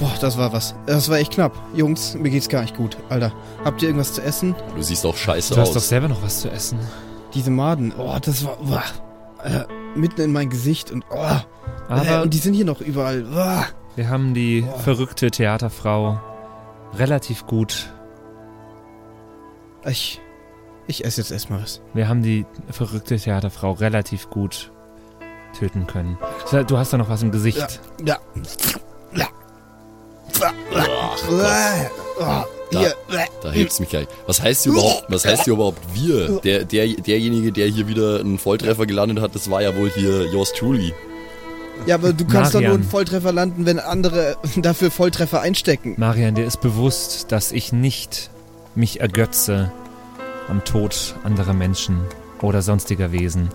Boah, das war was. Das war echt knapp. Jungs, mir geht's gar nicht gut. Alter, habt ihr irgendwas zu essen? Du siehst auch scheiße Du hast aus. doch selber noch was zu essen. Diese Maden. Oh, das war. Boah, äh, mitten in mein Gesicht und. Oh, äh, Aber und die sind hier noch überall. Boah. wir haben die Boah. verrückte Theaterfrau relativ gut. Ich. Ich esse jetzt erstmal was. Wir haben die verrückte Theaterfrau relativ gut töten können. Du hast da noch was im Gesicht. Ja. Ja. Oh, Da- hier. Da hebt's mich gleich. Was heißt hier überhaupt, was heißt hier überhaupt wir? Der, der, derjenige, der hier wieder einen Volltreffer gelandet hat, das war ja wohl hier yours truly. Ja, aber du kannst doch nur Marian. einen Volltreffer landen, wenn andere dafür Volltreffer einstecken. Marian, dir ist bewusst, dass ich nicht mich ergötze am Tod anderer Menschen oder sonstiger Wesen.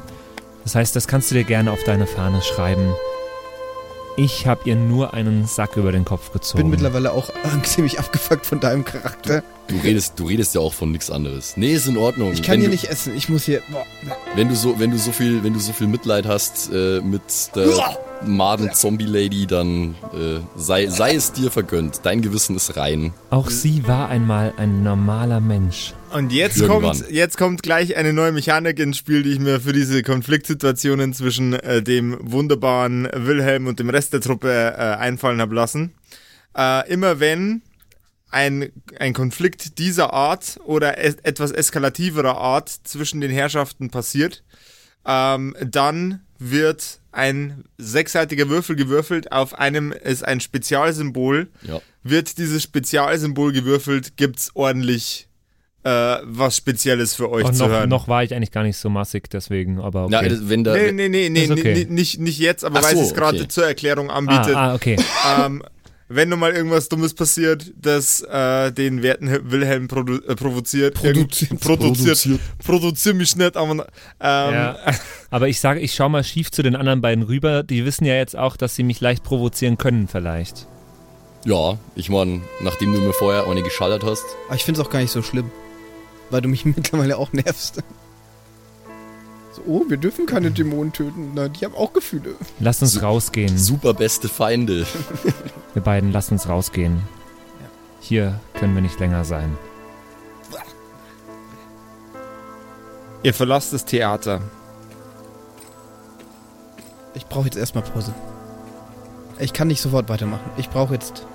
Das heißt, das kannst du dir gerne auf deine Fahne schreiben. Ich habe ihr nur einen Sack über den Kopf Ich gezogen. bin mittlerweile auch ziemlich abgefuckt von deinem Charakter. Du redest, du redest ja auch von nichts anderes. Nee, ist in Ordnung. Ich kann wenn hier du, nicht essen. Ich muss hier. Boah. Wenn du so, wenn du so viel, wenn du so viel Mitleid hast äh, mit der Maden-Zombie-Lady, dann äh, sei, sei es dir vergönnt. Dein Gewissen ist rein. Auch sie war einmal ein normaler Mensch. Und jetzt Irgendwann. kommt, jetzt kommt gleich eine neue Mechanik ins Spiel, die ich mir für diese Konfliktsituationen zwischen äh, dem wunderbaren Wilhelm und dem Rest der Truppe äh, einfallen habe lassen. Äh, immer wenn ein, ein Konflikt dieser Art oder es, etwas eskalativerer Art zwischen den Herrschaften passiert, ähm, dann wird ein sechsseitiger Würfel gewürfelt. Auf einem ist ein Spezialsymbol. Ja. Wird dieses Spezialsymbol gewürfelt, gibt's ordentlich äh, was Spezielles für euch Und zu noch, hören. noch war ich eigentlich gar nicht so massig, deswegen, aber okay. das- wenn da, Nee, nee, nee, nee, okay. nee, nicht, nicht jetzt, aber Ach weil so, es gerade okay. zur Erklärung ah, anbietet. ah, okay. Ähm, wenn nun mal irgendwas Dummes passiert, das äh, den werten Wilhelm produ äh, provoziert, Produziert. produziert, produziert mich nicht, aber ähm, Ja. Aber ich sage, ich schau mal schief zu den anderen beiden rüber. Die wissen ja jetzt auch, dass sie mich leicht provozieren können, vielleicht. ja, ich meine, nachdem du mir vorher eine geschallert hast, Aber ich finde es auch gar nicht so schlimm. Weil du mich mittlerweile auch nervst. So, oh, wir dürfen keine Dämonen töten. Na, die haben auch Gefühle. Lass uns rausgehen. super beste Feinde. Wir beiden, lass uns rausgehen. Hier können wir nicht länger sein. ihr verlasst das Theater. Ich brauche jetzt erstmal Pause. Ich kann nicht sofort weitermachen. Ich brauche jetzt.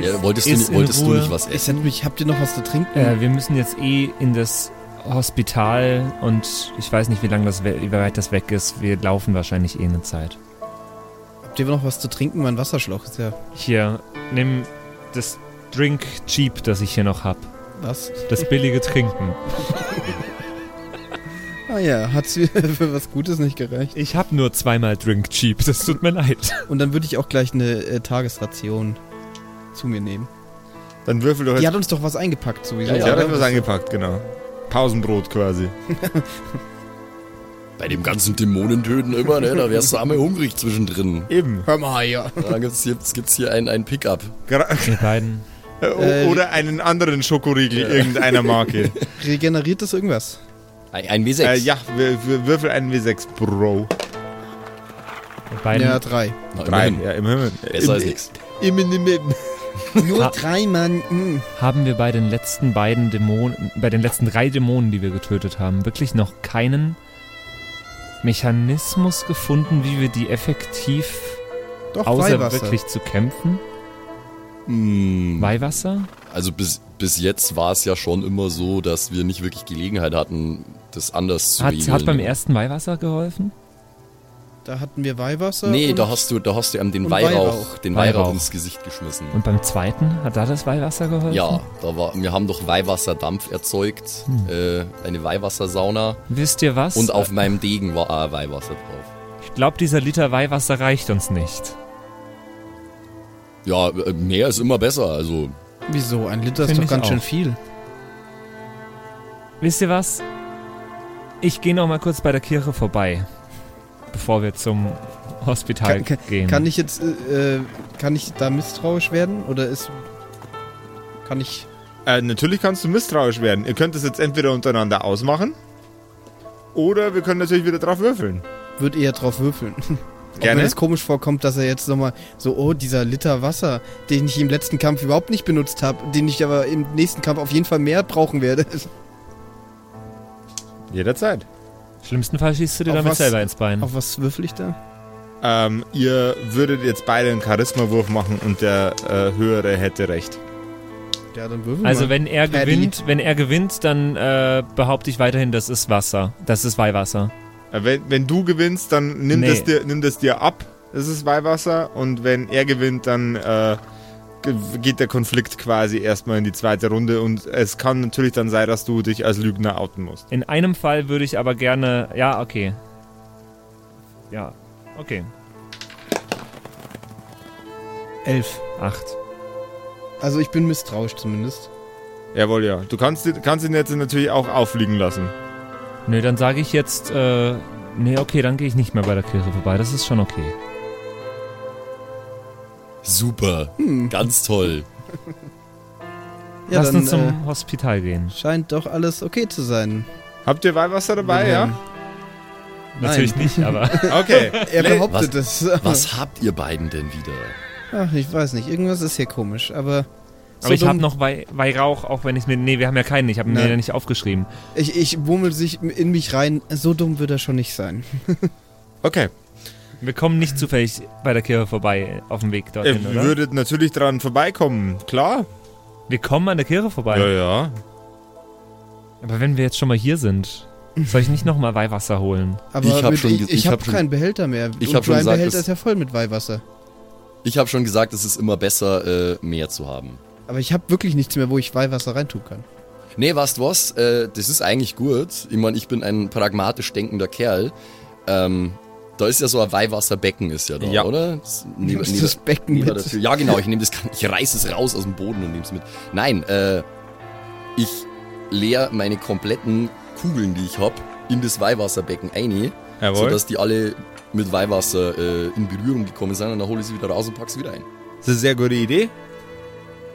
Ja, wolltest du, wolltest du nicht was Ich essen? send mich, habt ihr noch was zu trinken? Äh, wir müssen jetzt eh in das Hospital und ich weiß nicht, wie lange das, we- wie weit das weg ist. Wir laufen wahrscheinlich eh eine Zeit. Habt ihr noch was zu trinken? Mein Wasserschlauch ist ja. Hier, nimm das Drink Cheap, das ich hier noch hab. Was? Das billige Trinken. Ah ja, hat's für was Gutes nicht gereicht. Ich hab nur zweimal Drink Cheap, das tut mir leid. Und dann würde ich auch gleich eine äh, Tagesration zu mir nehmen. Dann würfel doch Die jetzt. hat uns doch was eingepackt sowieso. Ja, oder? hat was eingepackt, genau. Pausenbrot quasi. Bei dem ganzen Dämonentöten immer, ne? Da wärst du einmal hungrig zwischendrin. Eben. Hör mal, ja. Da gibt's hier, gibt's hier ein, ein Pickup. Gra Wir beiden. Äh, Oder einen anderen Schokoriegel irgendeiner Marke. Regeneriert das irgendwas? Ein, ein W6. äh, ja, wir, wir würfel einen W6, Bro. Beiden. Ja, drei. Na, Drei. immerhin. Ja, immerhin. Besser als. Im, im, im, im. Nur Ha- drei, Mann. Mm. haben wir bei den letzten beiden Dämonen, bei den letzten drei Dämonen, die wir getötet haben, wirklich noch keinen Mechanismus gefunden, wie wir die effektiv, Doch, außer Weihwasser. wirklich zu kämpfen? Hm, Weihwasser? also bis, bis jetzt war es ja schon immer so, dass wir nicht wirklich Gelegenheit hatten, das anders zu Hat, regeln. hat beim ersten Weihwasser geholfen? Da hatten wir Weihwasser. Nee, und da hast du, da hast du ihm den Weihrauch, Weihrauch. den Weihrauch, Weihrauch. ins Gesicht geschmissen. Und beim zweiten, hat da das Weihwasser geholfen? Ja, da war, wir haben doch Weihwasserdampf erzeugt, Hm. äh, eine Weihwassersauna Wisst ihr was? und auf meinem Degen war auch Weihwasser drauf. ich glaube, dieser Liter Weihwasser reicht uns nicht. Ja, äh, mehr ist immer besser, also Wieso? Ein Liter ist doch ganz schön auch. viel. Wisst ihr was? Ich gehe noch mal kurz bei der Kirche vorbei, bevor wir zum Hospital Kann- kann- gehen. Kann ich jetzt, äh, äh, kann ich da misstrauisch werden? Oder ist, kann ich, Äh, natürlich kannst du misstrauisch werden. Ihr könnt es jetzt entweder untereinander ausmachen. Oder wir können natürlich wieder drauf würfeln. würde eher drauf würfeln. Auch Gerne. wenn es komisch vorkommt, dass er jetzt nochmal so, oh, dieser Liter Wasser, den ich im letzten Kampf überhaupt nicht benutzt habe, den ich aber im nächsten Kampf auf jeden Fall mehr brauchen werde. Jederzeit. Schlimmsten Fall schießt du dir Auf damit was- selber ins Bein. Auf was würfel ich da? Ähm, ihr würdet jetzt beide einen Charisma-Wurf machen und der äh, Höhere hätte recht. Ja, dann würfel Also mal. wenn er Paddy. gewinnt, wenn er gewinnt, dann äh, behaupte ich weiterhin, das ist Wasser. Das ist Weihwasser. Äh, wenn, wenn du gewinnst, dann nimm, Nee. das dir, nimm das dir ab. Das ist Weihwasser. Und wenn er gewinnt, dann äh, geht der Konflikt quasi erstmal in die zweite Runde. Und es kann natürlich dann sein, dass du dich als Lügner outen musst. In einem Fall würde ich aber gerne. Ja, okay. Ja, okay. Elf. Acht. Also ich bin misstrauisch zumindest. Jawohl, ja. Du kannst, kannst ihn jetzt natürlich auch auffliegen lassen. Nö, dann sage ich jetzt. Äh, nee, okay, dann gehe ich nicht mehr bei der Kirche vorbei. Das ist schon okay. Super. Ganz toll. Ja, Lass dann uns zum äh, Hospital gehen. scheint doch alles okay zu sein. Habt ihr Weihwasser dabei, ja? Nein. Natürlich nicht, aber. Okay. Er behauptet es. Was habt ihr beiden denn wieder? Ach, ich weiß nicht. Irgendwas ist hier komisch, aber. so aber ich habe noch Wei- Weihrauch, auch wenn ich mir. Nee, wir haben ja keinen. Ich habe mir Nein. ja nicht aufgeschrieben. Ich, ich wummel sich in mich rein. So dumm wird er schon nicht sein. Okay. Wir kommen nicht zufällig bei der Kirche vorbei auf dem Weg Ihr dorthin, oder? würdet natürlich dran vorbeikommen. Klar. Wir kommen an der Kirche vorbei. Ja, ja. Aber wenn wir jetzt schon mal hier sind, soll ich nicht nochmal Weihwasser holen? Aber Ich hab mit, schon ich, ich, ich habe hab schon- keinen Behälter mehr. Ich Und hab schon mein gesagt, Behälter das- ist ja voll mit Weihwasser. Ich habe schon gesagt, es ist immer besser, äh, mehr zu haben. Aber ich habe wirklich nichts mehr, wo ich Weihwasser reintun kann. Nee, weißt du was? Äh, das ist eigentlich gut. Ich meine, ich bin ein pragmatisch denkender Kerl. Ähm, da ist ja so ein Weihwasserbecken ist ja da, Ja. oder? Das, Nimmst neben- das Becken neben mit? der Tür. Ja, genau. Ich nehme das, ich reiß es raus aus dem Boden und nehme es mit. Nein, äh, ich leer meine kompletten Kugeln, die ich hab, in das Weihwasserbecken ein, Jawohl. sodass die alle mit Weihwasser äh, in Berührung gekommen sind und dann hole ich sie wieder raus und pack sie wieder ein. Das ist eine sehr gute Idee.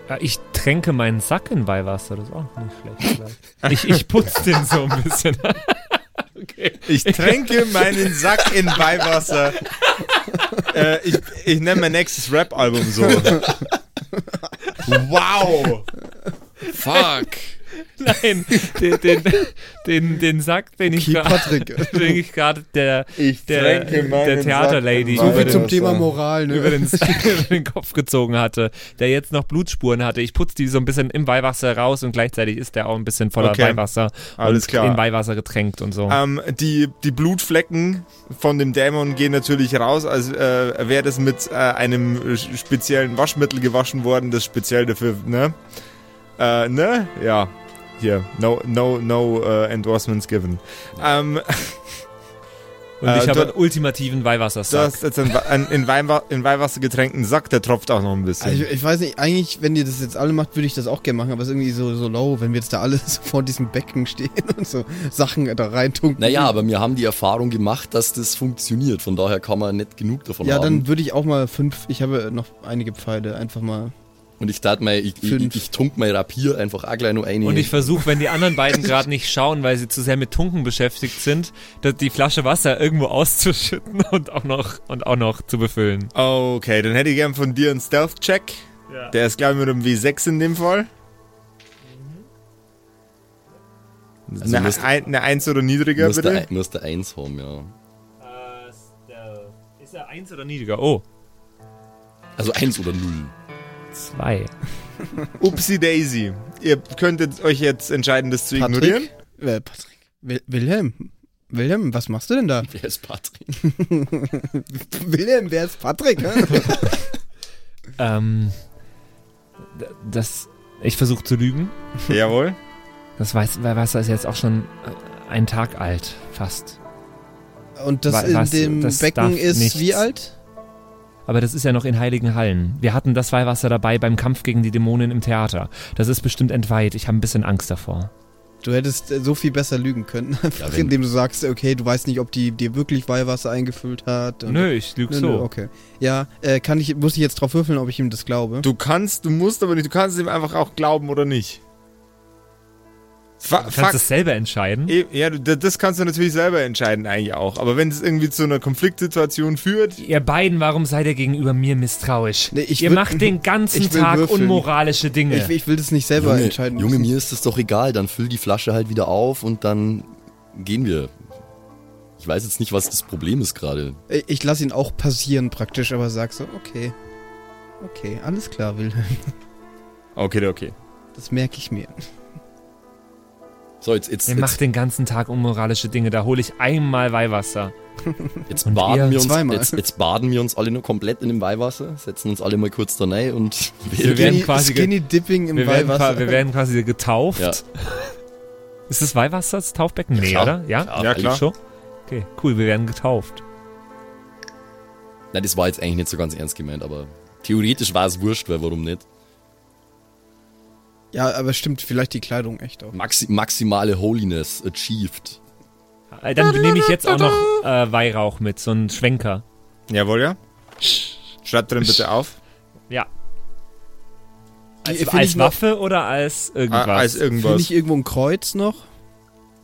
Ja, ich tränke meinen Sack in Weihwasser, das ist auch nicht schlecht. Ich, ich putze den so ein bisschen. Okay. Ich tränke meinen Sack in Weihwasser. äh, ich ich nenne mein nächstes Rap-Album so. wow! Fuck! Nein, den, den, den, den Sack, den ich gerade der, Ich der, der Theaterlady So viel über, zum den, Thema Moral, ne? über, den, über den Kopf gezogen hatte, der jetzt noch Blutspuren hatte. Ich putze die so ein bisschen im Weihwasser raus und gleichzeitig ist der auch ein bisschen voller Okay. Weihwasser Alles und klar. in Weihwasser getränkt und so. Ähm, die, die Blutflecken von dem Dämon gehen natürlich raus, als äh, wäre das mit äh, einem speziellen Waschmittel gewaschen worden, das speziell dafür, ne? Äh, ne? Ja. Hier, no, no, no uh, endorsements given. Ähm, Und äh, ich habe du- einen ultimativen du Weihwassersack. hast jetzt einen, einen in, Weinwa in Weihwasser getränkten Sack, der tropft auch noch ein bisschen. Also ich, ich weiß nicht, eigentlich, wenn ihr das jetzt alle macht, würde ich das auch gerne machen, aber es ist irgendwie so, so low, wenn wir jetzt da alle so vor diesem Becken stehen und so Sachen da reintunken. Naja, aber wir haben die Erfahrung gemacht, dass das funktioniert. Von daher kann man nicht genug davon Ja, haben. dann würde ich auch mal fünf, ich habe noch einige Pfeile, einfach mal. Und ich tat mal, ich, ich, ich tunk mein Rapier einfach auch gleich noch eine. Und ich versuche, wenn die anderen beiden gerade nicht schauen, weil sie zu sehr mit Tunken beschäftigt sind, dass die Flasche Wasser irgendwo auszuschütten und auch noch und auch noch zu befüllen. Okay, dann hätte ich gern von dir einen Stealth-Check. Ja. Der ist, glaube ich, mit einem W6 in dem Fall. Also eine, müsste- ein, eine 1 oder niedriger, musste, bitte. ein- musste eins haben, ja. ist er eins oder niedriger? Oh, Also eins oder null. Zwei. Upsi Daisy. Ihr könntet euch jetzt entscheiden, das zu Patrick? ignorieren. Äh, Patrick. Wil Wilhelm. Wilhelm, was machst du denn da? Wer ist Patrick? Wilhelm, wer ist Patrick? Ähm, das, ich versuche zu lügen. Jawohl. Das Weiß- Weihwasser ist jetzt auch schon äh, ein Tag alt, fast. Und das Wa- in was- dem das Becken ist nichts. wie alt? Aber das ist ja noch in Heiligen Hallen. Wir hatten das Weihwasser dabei beim Kampf gegen die Dämonen im Theater. Das ist bestimmt entweiht. Ich habe ein bisschen Angst davor. Du hättest äh, so viel besser lügen können. Einfach wenn- indem du sagst, okay, du weißt nicht, ob die dir wirklich Weihwasser eingefüllt hat. und- Nö, ich lüge Nö, so. nö, okay. Ja, äh, kann ich, muss ich jetzt drauf würfeln, ob ich ihm das glaube? Du kannst, du musst aber nicht, du kannst ihm einfach auch glauben oder nicht. Fa Du kannst es selber entscheiden. Eh, Ja, das kannst du natürlich selber entscheiden eigentlich auch. Aber wenn es irgendwie zu einer Konfliktsituation führt, Ihr beiden, warum seid ihr gegenüber mir misstrauisch? Nee, ich ihr will- macht den ganzen Tag würfeln. unmoralische Dinge. Ich, ich will das nicht selber Junge, entscheiden. Junge, müssen. mir ist es doch egal, dann füll die Flasche halt wieder auf und dann gehen wir. Ich weiß jetzt nicht, was das Problem ist gerade. Ich, ich lasse ihn auch passieren praktisch, aber sag so, okay. Okay, alles klar, Wilhelm. okay, okay. Das merke ich mir. So, jetzt, jetzt, ihr macht den ganzen Tag unmoralische Dinge. Da hole ich einmal Weihwasser. jetzt, und baden wir uns, zweimal. jetzt, jetzt baden wir uns alle nur komplett in dem Weihwasser, setzen uns alle mal kurz da rein und Wir werden Skinny, quasi Skinny Dipping im Wir werden, Weihwasser. qua- wir werden quasi getauft. Ja. Ist das Weihwasser das Taufbecken? Nee, klar. oder? Ja? Klar, Ja, klar. Schon? Okay, cool, wir werden getauft. Nein, das war jetzt eigentlich nicht so ganz ernst gemeint, aber theoretisch war es wurscht, weil warum nicht? Ja, aber stimmt, vielleicht die Kleidung echt auch. Maxi maximale Holiness achieved. Äh, Dann nehme ich jetzt auch noch äh, Weihrauch mit, so einen Schwenker. Jawohl, ja. Schreibt drin bitte auf. Ja. Als, Finde als ich noch- Waffe oder als irgendwas? Ah, als Finde irgendwas. ich irgendwo ein Kreuz noch?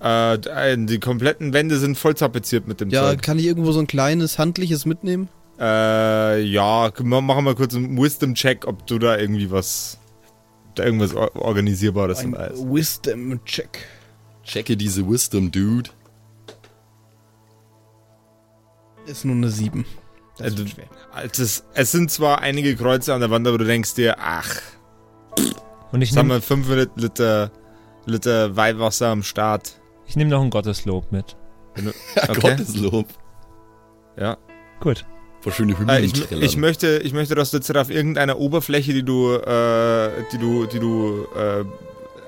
Äh, äh, die kompletten Wände sind voll tapeziert mit dem Ja, Zeug. kann ich irgendwo so ein kleines handliches mitnehmen? Äh, ja, ma- machen wir kurz einen Wisdom-Check, ob du da irgendwie was, irgendwas or organisierbares Ein dabei ist. Wisdom-Check. Checke diese Wisdom, Dude. Ist nur eine 7. Das Also, wird schwer. Also es, es sind zwar einige Kreuze an der Wand, aber du denkst dir, ach, Und ich jetzt haben nehme wir 500 Liter, Liter Weihwasser am Start. ich nehm noch ein Gotteslob mit. Okay. Gotteslob. Ja. Gut. Vor schöne Hymnen Äh, ich, ich, möchte, ich möchte, dass du jetzt auf irgendeiner Oberfläche, die du, äh, die du, die du äh,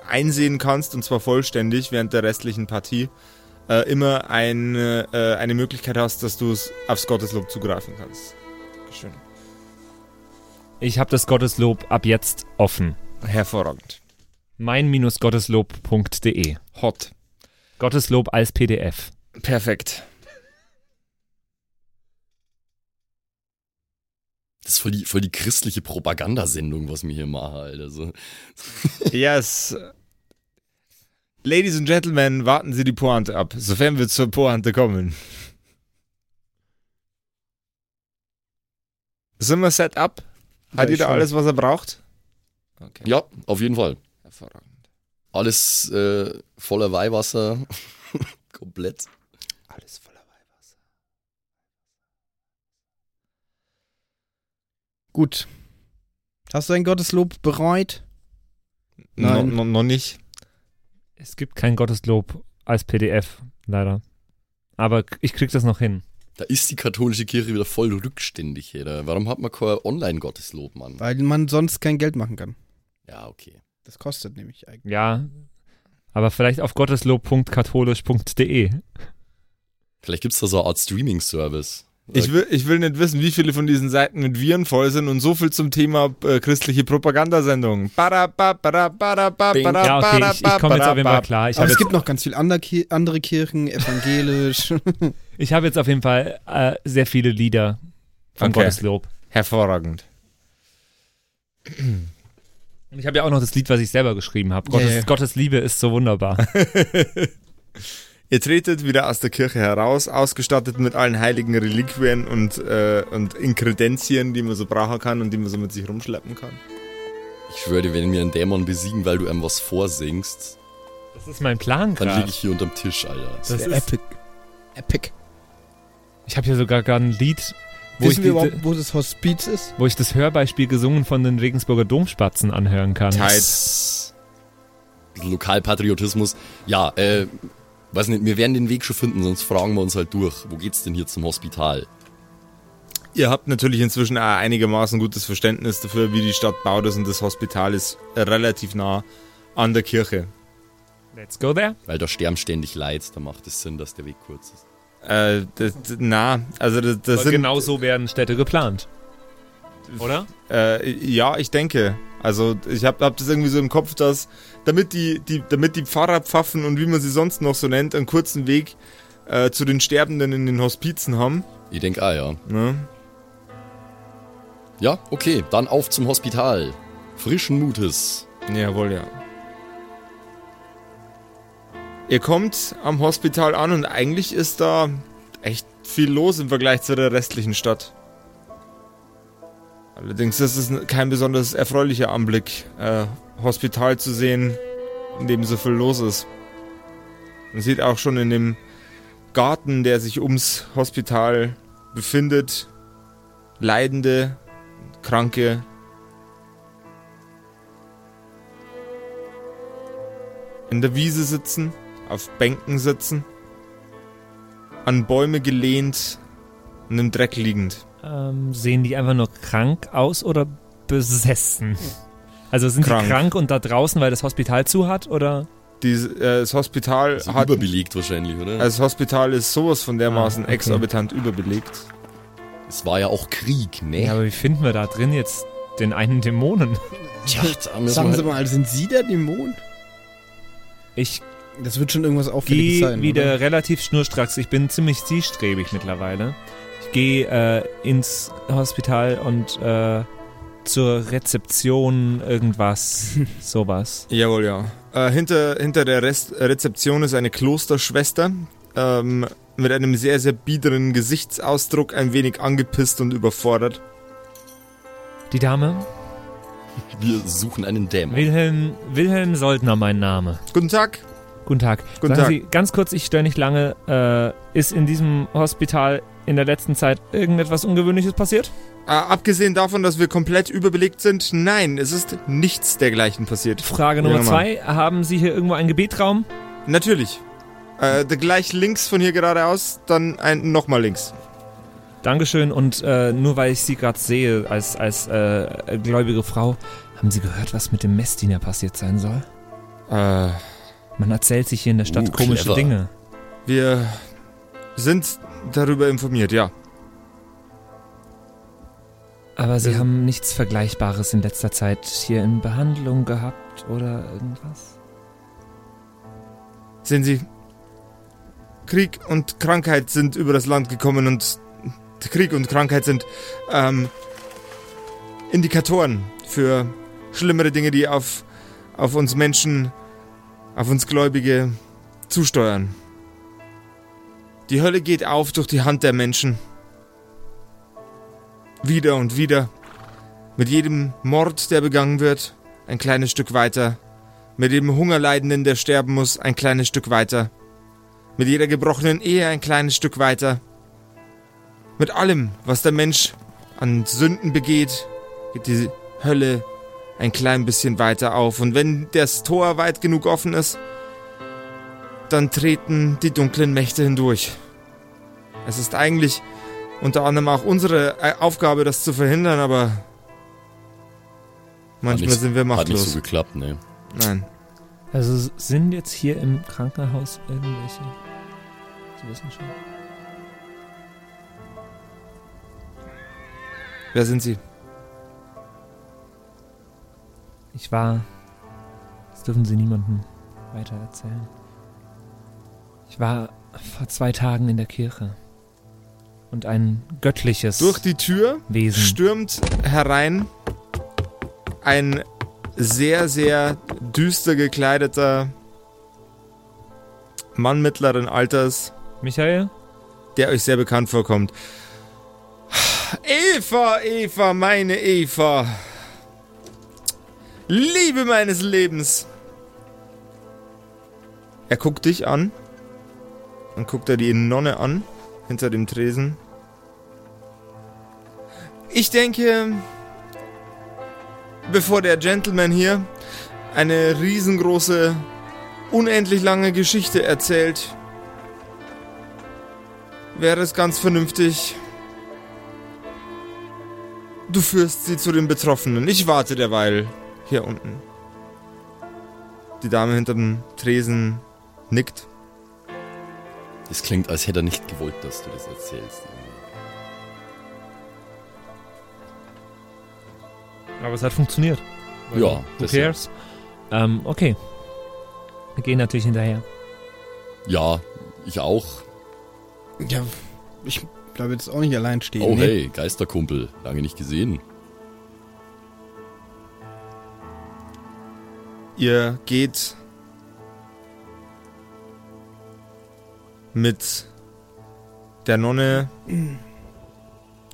einsehen kannst, und zwar vollständig während der restlichen Partie, äh, immer eine, äh, eine Möglichkeit hast, dass du es aufs Gotteslob zugreifen kannst. Schön. Ich habe das Gotteslob ab jetzt offen. Hervorragend. mein-gotteslob.de Hot. Gotteslob als PDF. Perfekt. Das ist voll die, voll die christliche Propagandasendung, was wir hier machen, Alter. So. Yes. Ladies and Gentlemen, warten Sie die Pointe ab, sofern wir zur Pointe kommen. Sind wir set up? Hat Ja, jeder alles, was er braucht? Okay. Ja, auf jeden Fall. Hervorragend. Alles äh, voller Weihwasser. Komplett. Alles voller Weihwasser. Gut. Hast du ein Gotteslob bereit? Nein. No, no, noch nicht. Es gibt kein Gotteslob als PDF, leider. Aber ich krieg das noch hin. Da ist die katholische Kirche wieder voll rückständig, Alter. Warum hat man kein Online-Gotteslob, Mann? Weil man sonst kein Geld machen kann. Ja, okay. Das kostet nämlich eigentlich. Ja. Aber vielleicht auf gotteslob.katholisch.de. Vielleicht gibt's da so eine Art Streaming-Service. Ich will, ich will nicht wissen, wie viele von diesen Seiten mit Viren voll sind und so viel zum Thema äh, christliche Propagandasendung. Bada, ba, bada, bada, ba, Bing. bada, Ja, okay, bada, ich, ich komme jetzt bada, auf jeden Fall klar. Ich Aber habe es gibt noch ganz viele andere, Ki andere Kirchen, evangelisch. ich hab jetzt auf jeden Fall äh, sehr viele Lieder von Okay. Gotteslob. Hervorragend. Und ich habe ja auch noch das Lied, was ich selber geschrieben habe. Ja, Gottes. Gottes Liebe ist so wunderbar. Ihr tretet wieder aus der Kirche heraus, ausgestattet mit allen heiligen Reliquien und, äh, und Inkredenzien, die man so brauchen kann und die man so mit sich rumschleppen kann. Ich schwöre dir, wenn wir einen Dämon besiegen, weil du einem was vorsingst, Das ist mein Plan dann liege gerade. ich hier unterm Tisch, Alter. Das Wär ist, epic. Epic. ich habe hier sogar gar ein Lied, wo ich, Wissen wir die, überhaupt, wo das Hospiz ist? wo ich das Hörbeispiel gesungen von den Regensburger Domspatzen anhören kann. Tight. Lokalpatriotismus. Ja, äh, weiß nicht, wir werden den Weg schon finden, sonst fragen wir uns halt durch. Wo geht's denn hier zum Hospital? Ihr habt natürlich inzwischen auch einigermaßen gutes Verständnis dafür, wie die Stadt baut ist und das Hospital ist relativ nah an der Kirche. Let's go there. Weil da sterben ständig Leid, da macht es Sinn, dass der Weg kurz ist. Äh, das, na, also das, das sind... genau so werden Städte geplant. Oder? Äh, ja, ich denke. Also ich habe hab das irgendwie so im Kopf, dass damit die, die, damit die Pfarrerpfaffen und wie man sie sonst noch so nennt, einen kurzen Weg äh, zu den Sterbenden in den Hospizen haben. Ich denke, ah ja. Ne? Ja, okay, dann auf zum Hospital. Frischen Mutes. Jawohl, ja. Ihr kommt am Hospital an und eigentlich ist da echt viel los im Vergleich zu der restlichen Stadt. Allerdings ist es kein besonders erfreulicher Anblick, äh, Hospital zu sehen, in dem so viel los ist. Man sieht auch schon in dem Garten, der sich ums Hospital befindet, Leidende, Kranke. In der Wiese sitzen, auf Bänken sitzen, an Bäume gelehnt und im Dreck liegend. Ähm, sehen die einfach nur krank aus oder besessen? Also sind Krank. die krank und da draußen, weil das Hospital zu hat oder? Die, äh, das Hospital Also hat. überbelegt wahrscheinlich, oder? Also das Hospital ist sowas von dermaßen Ah, okay. exorbitant überbelegt. es war ja auch Krieg, ne? Ja, aber wie finden wir da drin jetzt den einen Dämonen? Tja, da müssen Sagen wir Sie mal, sind Sie der Dämon? Ich Das wird schon irgendwas Auffälliges gehe sein. wieder oder? relativ schnurstracks. Ich bin ziemlich zielstrebig mittlerweile. Ich gehe äh, ins Hospital und äh, zur Rezeption irgendwas, sowas. Jawohl, ja. Äh, hinter, hinter der Rest Rezeption ist eine Klosterschwester ähm, mit einem sehr, sehr biederen Gesichtsausdruck, ein wenig angepisst und überfordert. Die Dame? Wir suchen einen Dämon. Wilhelm, Wilhelm Soldner, mein Name. Guten Tag. Guten Tag. Guten Sagen Tag. Sie, ganz kurz, ich störe nicht lange. Äh, ist in diesem Hospital in der letzten Zeit irgendetwas Ungewöhnliches passiert? Äh, abgesehen davon, dass wir komplett überbelegt sind, nein, es ist nichts dergleichen passiert. Frage Nummer Ja, zwei. Haben Sie hier irgendwo einen Gebetraum? Natürlich. Äh, gleich links von hier geradeaus, dann ein nochmal links. Dankeschön. Und äh, nur weil ich Sie gerade sehe als, als äh, gläubige Frau, haben Sie gehört, was mit dem Messdiener passiert sein soll? Äh, Man erzählt sich hier in der Stadt Uh, komische clever. Dinge. wir sind darüber informiert, ja. Aber Sie Wir- haben nichts Vergleichbares in letzter Zeit hier in Behandlung gehabt oder irgendwas? Sehen Sie, Krieg und Krankheit sind über das Land gekommen und Krieg und Krankheit sind ähm, Indikatoren für schlimmere Dinge, die auf, auf uns Menschen, auf uns Gläubige zusteuern. Die Hölle geht auf durch die Hand der Menschen. Wieder und wieder. Mit jedem Mord, der begangen wird, ein kleines Stück weiter. Mit jedem Hungerleidenden, der sterben muss, ein kleines Stück weiter. Mit jeder gebrochenen Ehe ein kleines Stück weiter. Mit allem, was der Mensch an Sünden begeht, geht die Hölle ein klein bisschen weiter auf. Und wenn das Tor weit genug offen ist, dann treten die dunklen Mächte hindurch. Es ist eigentlich unter anderem auch unsere äh, Aufgabe, das zu verhindern, aber manchmal nicht- sind wir Hat nicht machtlos. so geklappt, ne? Nein. Also sind jetzt hier im Krankenhaus irgendwelche. Sie wissen schon. Wer sind Sie? Ich war. Das dürfen Sie niemandem weiter erzählen. Ich war vor zwei Tagen in der Kirche. Und ein göttliches Durch die Tür Wesen. stürmt herein ein sehr, sehr düster gekleideter Mann mittleren Alters, Michael? der euch sehr bekannt vorkommt. Eva, Eva, meine Eva. Liebe meines Lebens. Er guckt dich an. Dann guckt er die Nonne an, hinter dem Tresen. Ich denke, bevor der Gentleman hier eine riesengroße, unendlich lange Geschichte erzählt, wäre es ganz vernünftig, du führst sie zu den Betroffenen. Ich warte derweil hier unten. Die Dame hinter dem Tresen nickt. Das klingt, als hätte er nicht gewollt, dass du das erzählst. Aber es hat funktioniert. Ja, Who ja. cares? Ähm, okay. Wir gehen natürlich hinterher. Ja, ich auch. Ja, ich bleibe jetzt auch nicht allein stehen. Oh nee. hey, Geisterkumpel. Lange nicht gesehen. Ihr geht mit der Nonne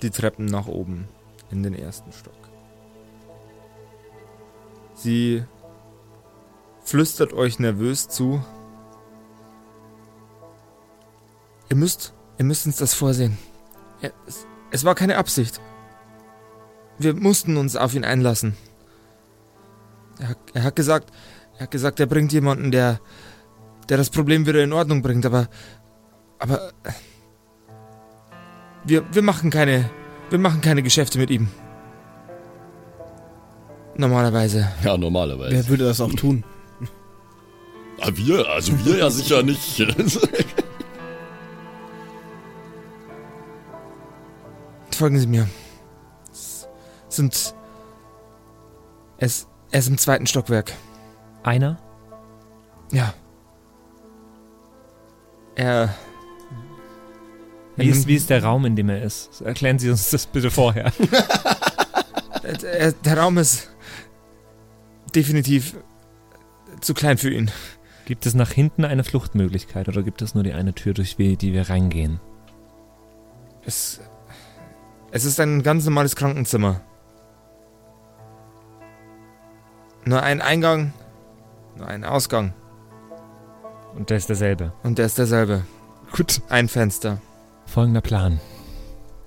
die Treppen nach oben in den ersten Stock. Sie flüstert euch nervös zu. Ihr müsst, ihr müsst uns das vorsehen. Es, es war keine Absicht. Wir mussten uns auf ihn einlassen. Er, er hat gesagt, er hat gesagt, er bringt jemanden, der, der das Problem wieder in Ordnung bringt, aber, aber, wir, wir machen keine, wir machen keine Geschäfte mit ihm. Normalerweise. Ja, normalerweise. Wer würde das auch tun? Ah, wir? Also wir ja sicher nicht. Folgen Sie mir. Es sind. Es, er ist im zweiten Stockwerk. Einer? Ja. Er. Wie ist, wie ist der Raum, in dem er ist? Erklären Sie uns das bitte vorher. Der, der Raum ist definitiv zu klein für ihn. Gibt es nach hinten eine Fluchtmöglichkeit oder gibt es nur die eine Tür, durch die wir reingehen? Es, es ist ein ganz normales Krankenzimmer. Nur ein Eingang, nur ein Ausgang. Und der ist derselbe. Und der ist derselbe. Gut. Ein Fenster. Folgender Plan.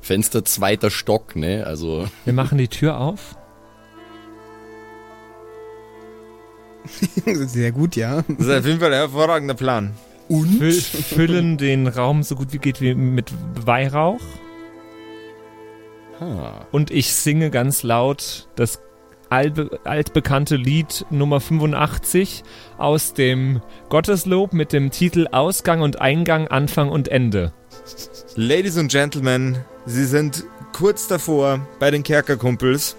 Fenster zweiter Stock, ne? Also. Wir machen die Tür auf. Sehr gut, ja. Das ist auf jeden Fall ein hervorragender Plan. Fü füllen den Raum so gut wie geht wie mit Weihrauch. Ah. Und ich singe ganz laut das albe, altbekannte Lied Nummer 85 aus dem Gotteslob mit dem Titel Ausgang und Eingang, Anfang und Ende. Ladies and Gentlemen, Sie sind kurz davor bei den Kerkerkumpels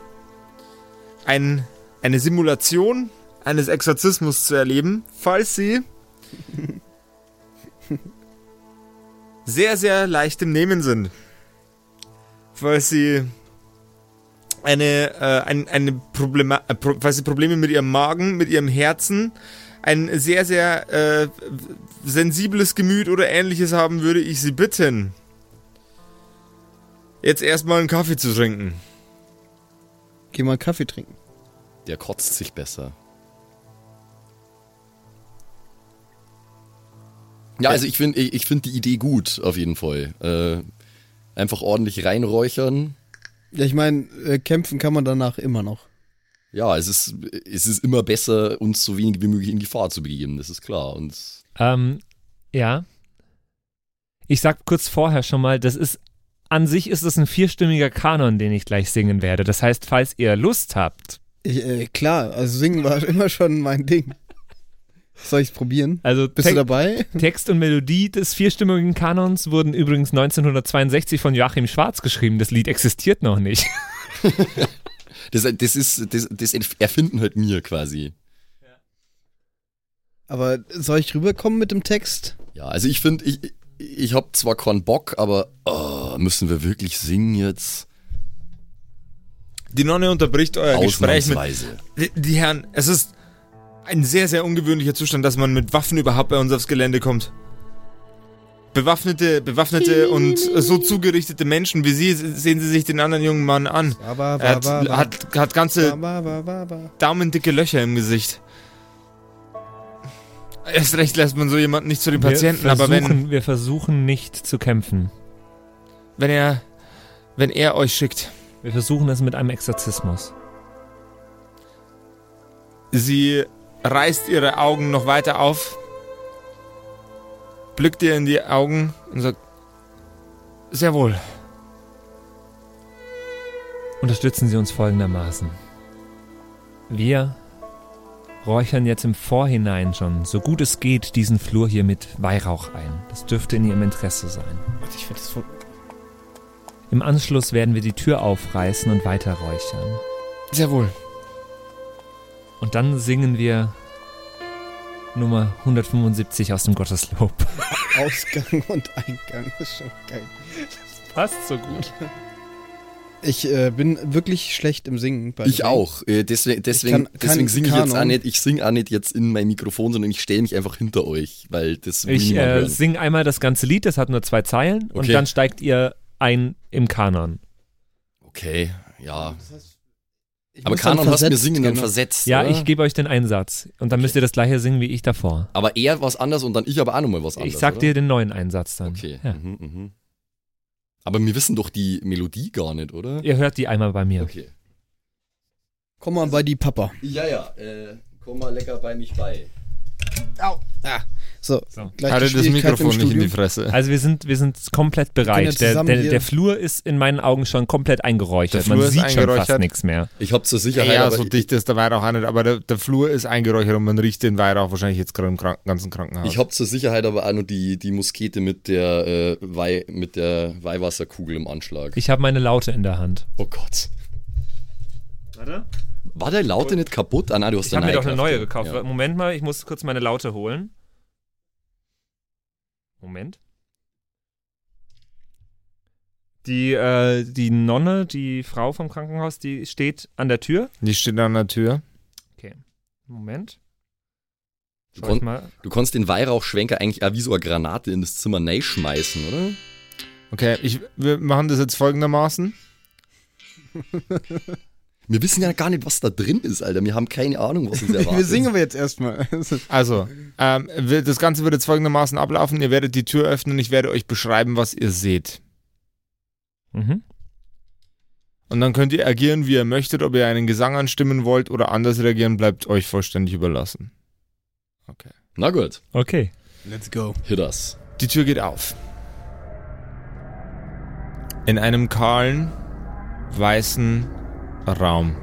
ein, eine Simulation eines Exorzismus zu erleben, falls Sie sehr, sehr leicht im Nehmen sind. Falls Sie eine, äh, ein, eine Problema äh, Pro falls Sie Probleme mit Ihrem Magen, mit Ihrem Herzen, ein sehr, sehr äh, sensibles Gemüt oder ähnliches haben, würde ich Sie bitten, jetzt erstmal einen Kaffee zu trinken. Geh mal einen Kaffee trinken. Der kotzt sich besser. Ja, also ich finde ich, ich find die Idee gut, auf jeden Fall. Äh, einfach ordentlich reinräuchern. Ja, ich meine, äh, kämpfen kann man danach immer noch. Ja, es ist, es ist immer besser, uns so wenig wie möglich in Gefahr zu begeben, das ist klar. Und Ähm, ja. Ich sag kurz vorher schon mal, das ist an sich ist es ein vierstimmiger Kanon, den ich gleich singen werde. Das heißt, falls ihr Lust habt, Ich, äh, klar, also singen war immer schon mein Ding. Soll ich's probieren? also Bist du Te dabei? Text und Melodie des vierstimmigen Kanons wurden übrigens 1962 von Joachim Schwarz geschrieben. Das Lied existiert noch nicht. das, das ist, das, das erfinden halt mir quasi. Aber soll ich rüberkommen mit dem Text? Ja, also ich finde, ich, ich habe zwar keinen Bock, aber oh, müssen wir wirklich singen jetzt? Die Nonne unterbricht euer Gespräch mit. Ausnahmsweise. Die, die Herren, es ist ein sehr, sehr ungewöhnlicher Zustand, dass man mit Waffen überhaupt bei uns aufs Gelände kommt. Bewaffnete, bewaffnete und so zugerichtete Menschen wie Sie, sehen Sie sich den anderen jungen Mann an. Er hat, hat, hat ganze daumendicke Löcher im Gesicht. Erst recht lässt man so jemanden nicht zu den Patienten, wir aber versuchen, wenn, wir versuchen nicht zu kämpfen. wenn er, wenn er euch schickt, Wir versuchen es mit einem Exorzismus. sie reißt ihre Augen noch weiter auf, blickt ihr in die Augen und sagt, sehr wohl. Unterstützen Sie uns folgendermaßen. Wir räuchern jetzt im Vorhinein schon, so gut es geht, diesen Flur hier mit Weihrauch ein. Das dürfte in Ihrem Interesse sein. Warte, ich find das voll. Im Anschluss werden wir die Tür aufreißen und weiter räuchern. Sehr wohl. Und dann singen wir Nummer 175 aus dem Gotteslob. Ausgang und Eingang. Das ist schon geil. Passt so gut. Ich äh, bin wirklich schlecht im Singen. Ich auch. Äh, deswegen deswegen, deswegen singe ich jetzt auch nicht, ich singe auch nicht jetzt in mein Mikrofon, sondern ich stelle mich einfach hinter euch, weil das will Ich äh, singe einmal das ganze Lied, das hat nur zwei Zeilen und Okay. dann steigt ihr ein im Kanon. Okay, ja. Ich Aber muss dann Kanon hast mir singen dann genau. versetzt. Ja, oder? ich gebe euch den Einsatz und dann müsst ihr das gleiche singen wie ich davor. Aber er was anders und dann ich aber auch nochmal was anderes. ich sag oder? dir den neuen Einsatz dann. Okay. Ja. Mhm, mhm. Aber wir wissen doch die Melodie gar nicht, oder? Ihr hört die einmal bei mir. Okay. Komm mal bei die Papa. Ja, ja, äh, komm mal lecker bei mich bei. Au. Ah. So, So. gleich Hatte das Mikrofon nicht in die. Fresse. Also wir sind, wir sind komplett bereit. Der, der, der Flur ist in meinen Augen schon komplett eingeräuchert. Man sieht schon fast nichts mehr. Ich hab zur Sicherheit, Ja, aber so dicht ist der Weihrauch auch nicht, aber der, der Flur ist eingeräuchert und man riecht den Weihrauch wahrscheinlich jetzt gerade im Krank ganzen Krankenhaus. ich hab zur Sicherheit aber auch nur die, die Muskete mit der, äh, Weih, mit der Weihwasserkugel im Anschlag. Ich habe meine Laute in der Hand. oh Gott. Warte. War der Laute nicht kaputt? Ah, nein, du hast Ich habe mir doch eine neue gekauft. gekauft. Moment mal, ich muss kurz meine Laute holen. Moment. Die, äh, die Nonne, die Frau vom Krankenhaus, die steht an der Tür. Die steht an der Tür. Moment. Du, kon mal. du konntest den Weihrauchschwenker eigentlich auch wie so eine Granate in das Zimmer schmeißen, oder? Okay, ich, wir machen das jetzt folgendermaßen. Wir wissen ja gar nicht, was da drin ist, Alter. Wir haben keine Ahnung, was uns erwartet. Wir singen aber jetzt erstmal. Also, ähm, wir- das Ganze wird jetzt folgendermaßen ablaufen. Ihr werdet die Tür öffnen, ich werde euch beschreiben, was ihr seht. Mhm. Und dann könnt ihr agieren, wie ihr möchtet, ob ihr einen Gesang anstimmen wollt oder anders reagieren, bleibt euch vollständig überlassen. Na gut, Okay. Let's go. hit us. Die Tür geht auf. In einem kahlen, weißen Raum,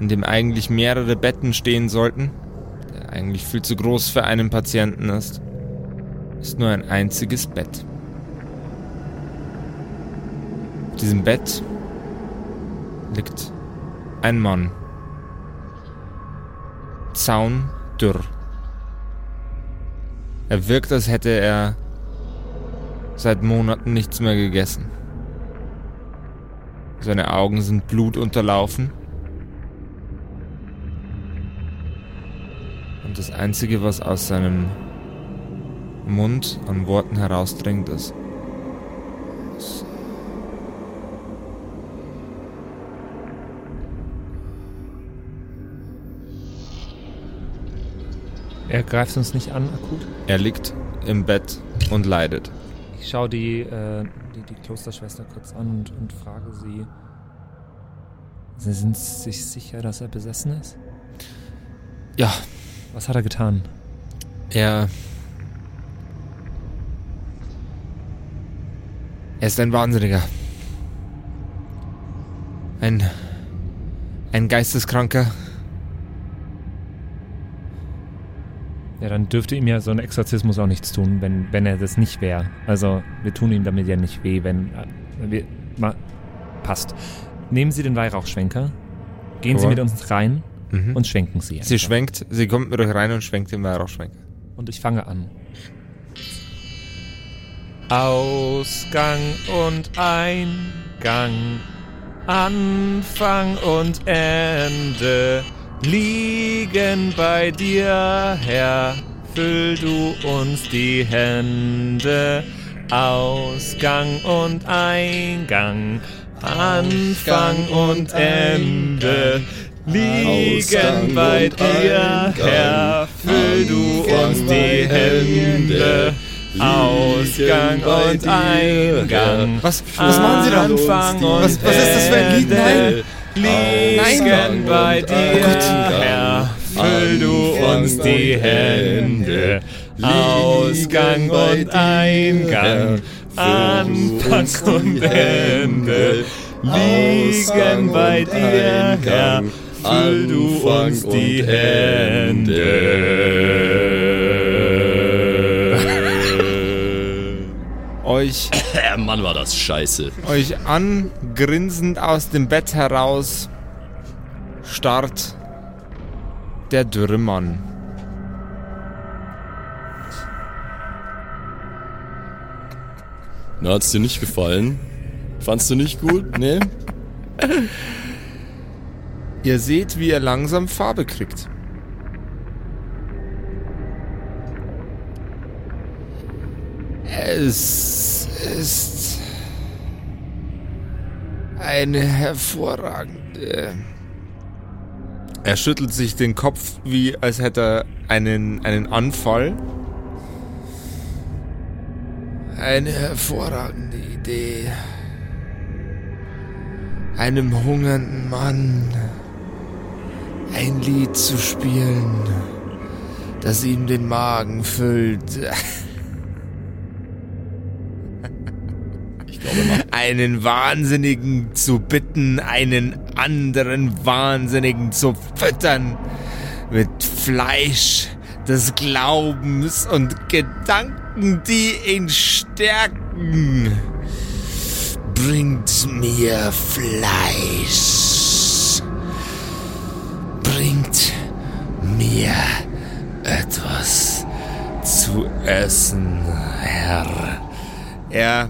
in dem eigentlich mehrere Betten stehen sollten, der eigentlich viel zu groß für einen Patienten ist, ist nur ein einziges Bett. Auf diesem Bett liegt ein Mann. Zaundürr. Er wirkt, als hätte er seit Monaten nichts mehr gegessen. Seine Augen sind blutunterlaufen. Und das Einzige, was aus seinem Mund an Worten herausdringt, ist. Er greift uns nicht an, akut. Er liegt im Bett und leidet. Ich schaue die, äh, die, die Klosterschwester kurz an und, und frage sie. Sie sind sich sicher, dass er besessen ist? Ja, Was hat er getan? er. Er ist ein Wahnsinniger. Ein. Ein Geisteskranker. Ja, dann dürfte ihm ja so ein Exorzismus auch nichts tun, wenn, wenn er das nicht wäre. Also, wir tun ihm damit ja nicht weh, wenn. Äh, wir, ma, passt. Nehmen Sie den Weihrauchschwenker, gehen Sie Jawohl. mit uns rein Mhm. und schwenken Sie. Sie einfach. schwenkt, sie kommt mit euch rein und schwenkt den Weihrauchschwenker. Und ich fange an. Ausgang und Eingang, Anfang und Ende liegen bei dir, Herr. Füll du uns die Hände. Ausgang und Eingang, Anfang und Ende liegen Ausgang bei dir, Eingang, Herr. Füll du uns die Hände. Ausgang und Eingang. Was, was machen Sie da? Anfang und Was- was ist das für ein Lied? Nein. Liegen bei und dir, Eingang. Herr. Füll du uns die Hände. Ausgang bei und dir, Eingang. Anfang und Ende. Liegen bei dir, Herr. Füll du uns die und Euch, Äh, Mann, war das scheiße. euch angrinsend aus dem Bett heraus starrt der dürre Mann. Na, hat's dir nicht gefallen? Fandst du nicht gut? Nee? Ihr seht, wie er langsam Farbe kriegt. Es ist eine hervorragende. Er schüttelt sich den Kopf, wie als hätte er einen, einen Anfall. Eine hervorragende Idee. Einem hungernden Mann ein Lied zu spielen, das ihm den Magen füllt. Ich glaube, mach. Einen Wahnsinnigen zu bitten, einen anderen Wahnsinnigen zu füttern mit Fleisch des Glaubens und Gedanken, die ihn stärken. Bringt mir Fleisch. Bringt mir etwas zu essen, Herr. Er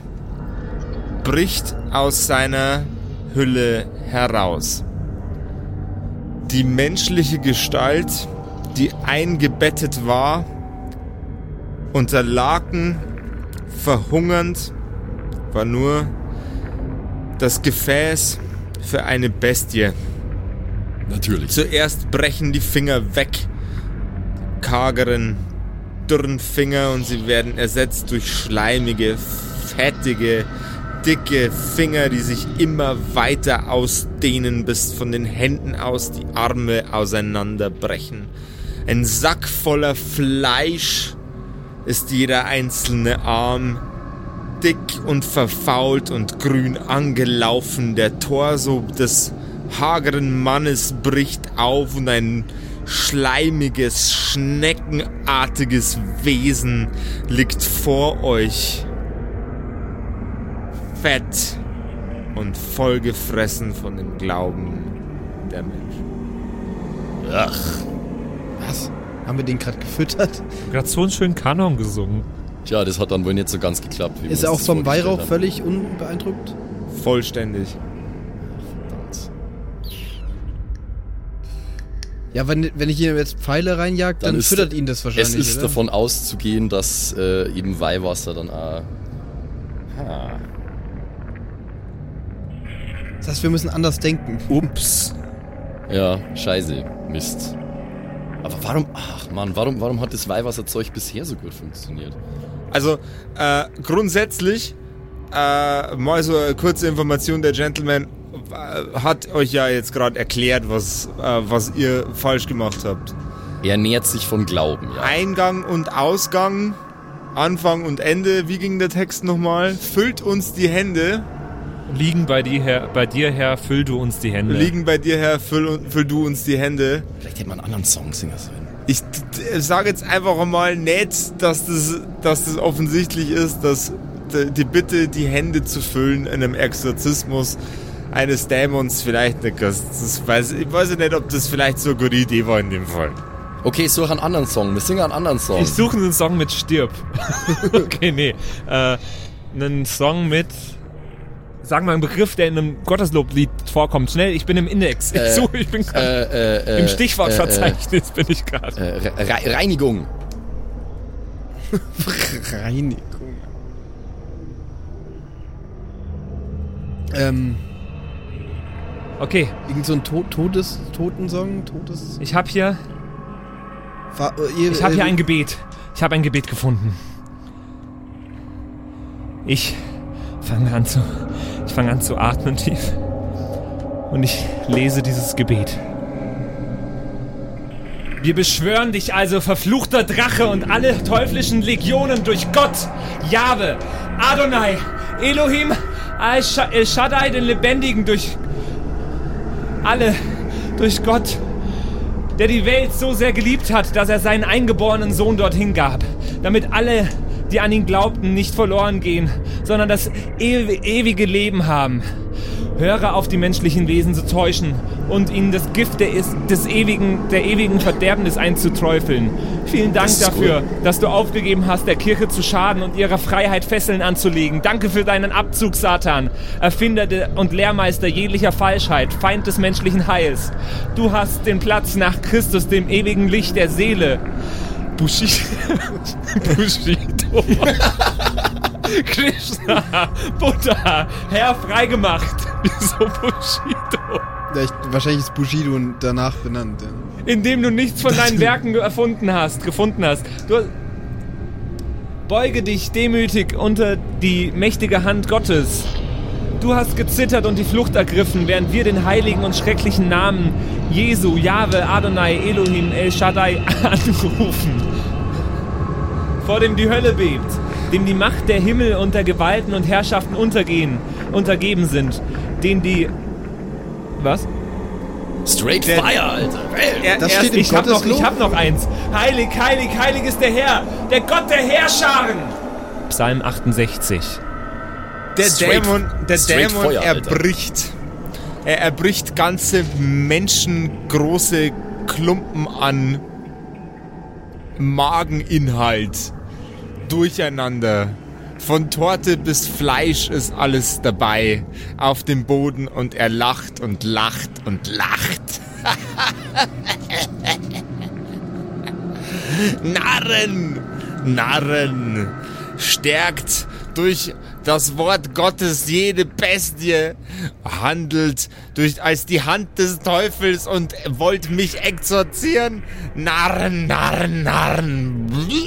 bricht aus seiner Hülle heraus. Die menschliche Gestalt, die eingebettet war, unter Laken, verhungernd, war nur das Gefäß für eine Bestie. Natürlich. Zuerst brechen die Finger weg, kargeren, dürren Finger und sie werden ersetzt durch schleimige, fettige, dicke Finger, die sich immer weiter ausdehnen, bis von den Händen aus die Arme auseinanderbrechen. Ein Sack voller Fleisch ist jeder einzelne Arm, dick und verfault und grün angelaufen. Der Torso des hageren Mannes bricht auf und ein schleimiges, schneckenartiges Wesen liegt vor euch. Fett und vollgefressen von dem Glauben der Menschen. Ach, Was? Haben wir den gerade gefüttert? Gerade so einen schönen Kanon gesungen. tja, das hat dann wohl nicht so ganz geklappt. Wie wir Ist er auch vom Weihrauch haben. völlig unbeeindruckt? Vollständig. Ja, wenn, wenn ich ihm jetzt Pfeile reinjag, dann, Dann füttert ihn das wahrscheinlich, Es ist oder? davon auszugehen, dass äh, eben Weihwasser dann auch. Ha. Das heißt, wir müssen anders denken. Ups. Ja, scheiße. Mist. Aber warum, ach man, warum, warum hat das Weihwasserzeug bisher so gut funktioniert? Also äh, grundsätzlich äh, mal so eine kurze Information der Gentleman äh, hat euch ja jetzt gerade erklärt, was äh, was ihr falsch gemacht habt. Er nährt sich von Glauben, ja. Eingang und Ausgang, Anfang und Ende. Wie ging der Text nochmal? Füllt uns die Hände, Liegen bei dir her, bei dir her, füll du uns die Hände. liegen bei dir her, füll, füll du uns die Hände. Vielleicht hätte man einen anderen Song singen sollen. Ich sage jetzt einfach mal nicht, dass das, dass das offensichtlich ist, dass die Bitte, die Hände zu füllen in einem Exorzismus eines Dämons vielleicht nicht das weiß, Ich weiß ja nicht, ob das vielleicht so eine gute Idee war in dem Fall. Okay, ich suche einen anderen Song. Wir singen einen anderen Song. Ich suche einen Song mit Stirb. okay, nee. Äh, einen Song mit. Sag mal einen Begriff, der in einem Gottesloblied vorkommt. Schnell, ich bin im Index. Ich Äh, suche, ich bin äh, äh, äh, im Stichwortverzeichnis bin ich gerade. Äh, äh, Re Reinigung. Reinigung. Ähm, Okay, irgend so ein to Todes Totensong? Todes. ich habe hier, Fa äh, ihr- ich habe hier äh, ein Gebet. Ich habe ein Gebet gefunden. Ich fange an zu, ich fange an zu atmen tief und ich lese dieses Gebet. Wir beschwören dich also, verfluchter Drache und alle teuflischen Legionen durch Gott, Jahwe, Adonai, Elohim, El Shaddai, den Lebendigen, durch alle, durch Gott, der die Welt so sehr geliebt hat, dass er seinen eingeborenen Sohn dorthin gab, damit alle, die an ihn glaubten, nicht verloren gehen, sondern das ew ewige Leben haben. Höre auf, die menschlichen Wesen zu täuschen und ihnen das Gift der, des ewigen, der ewigen Verderbnis einzuträufeln. Vielen Dank Das dafür, dass du aufgegeben hast, der Kirche zu schaden und ihrer Freiheit Fesseln anzulegen. Danke für deinen Abzug, Satan, Erfinder de- und Lehrmeister jeglicher Falschheit, Feind des menschlichen Heils. Du hast den Platz nach Christus, dem ewigen Licht der Seele. Bushi Bushido. Krishna, Buddha, Herr freigemacht. Wieso Bushido? Ja, ich, wahrscheinlich ist Bushido danach benannt. Ja. Indem du nichts von deinen Werken erfunden hast, gefunden hast. Du beuge dich demütig unter die mächtige Hand Gottes. Du hast gezittert und die Flucht ergriffen, während wir den heiligen und schrecklichen Namen Jesu, Jahwe, Adonai, Elohim, El Shaddai anrufen. Vor dem die Hölle bebt, dem die Macht der Himmel und der Gewalten und Herrschaften untergehen, untergeben sind, den die... Was? Straight Der- Fire, Alter. Er, Das er- steht im Ich hab, noch, ich hab noch eins. Heilig, heilig, heilig ist der Herr, der Gott der Herrscharen. Psalm 68. der Straight- Dämon, der Dämon Feuer, erbricht. Er erbricht ganze menschengroße Klumpen an Mageninhalt durcheinander. Von Torte bis Fleisch ist alles dabei auf dem Boden und er lacht und lacht und lacht. Narren, Narren, stärkt durch das Wort Gottes jede Bestie, handelt durch als die Hand des Teufels und wollt mich exorzieren. Narren, Narren, Narren.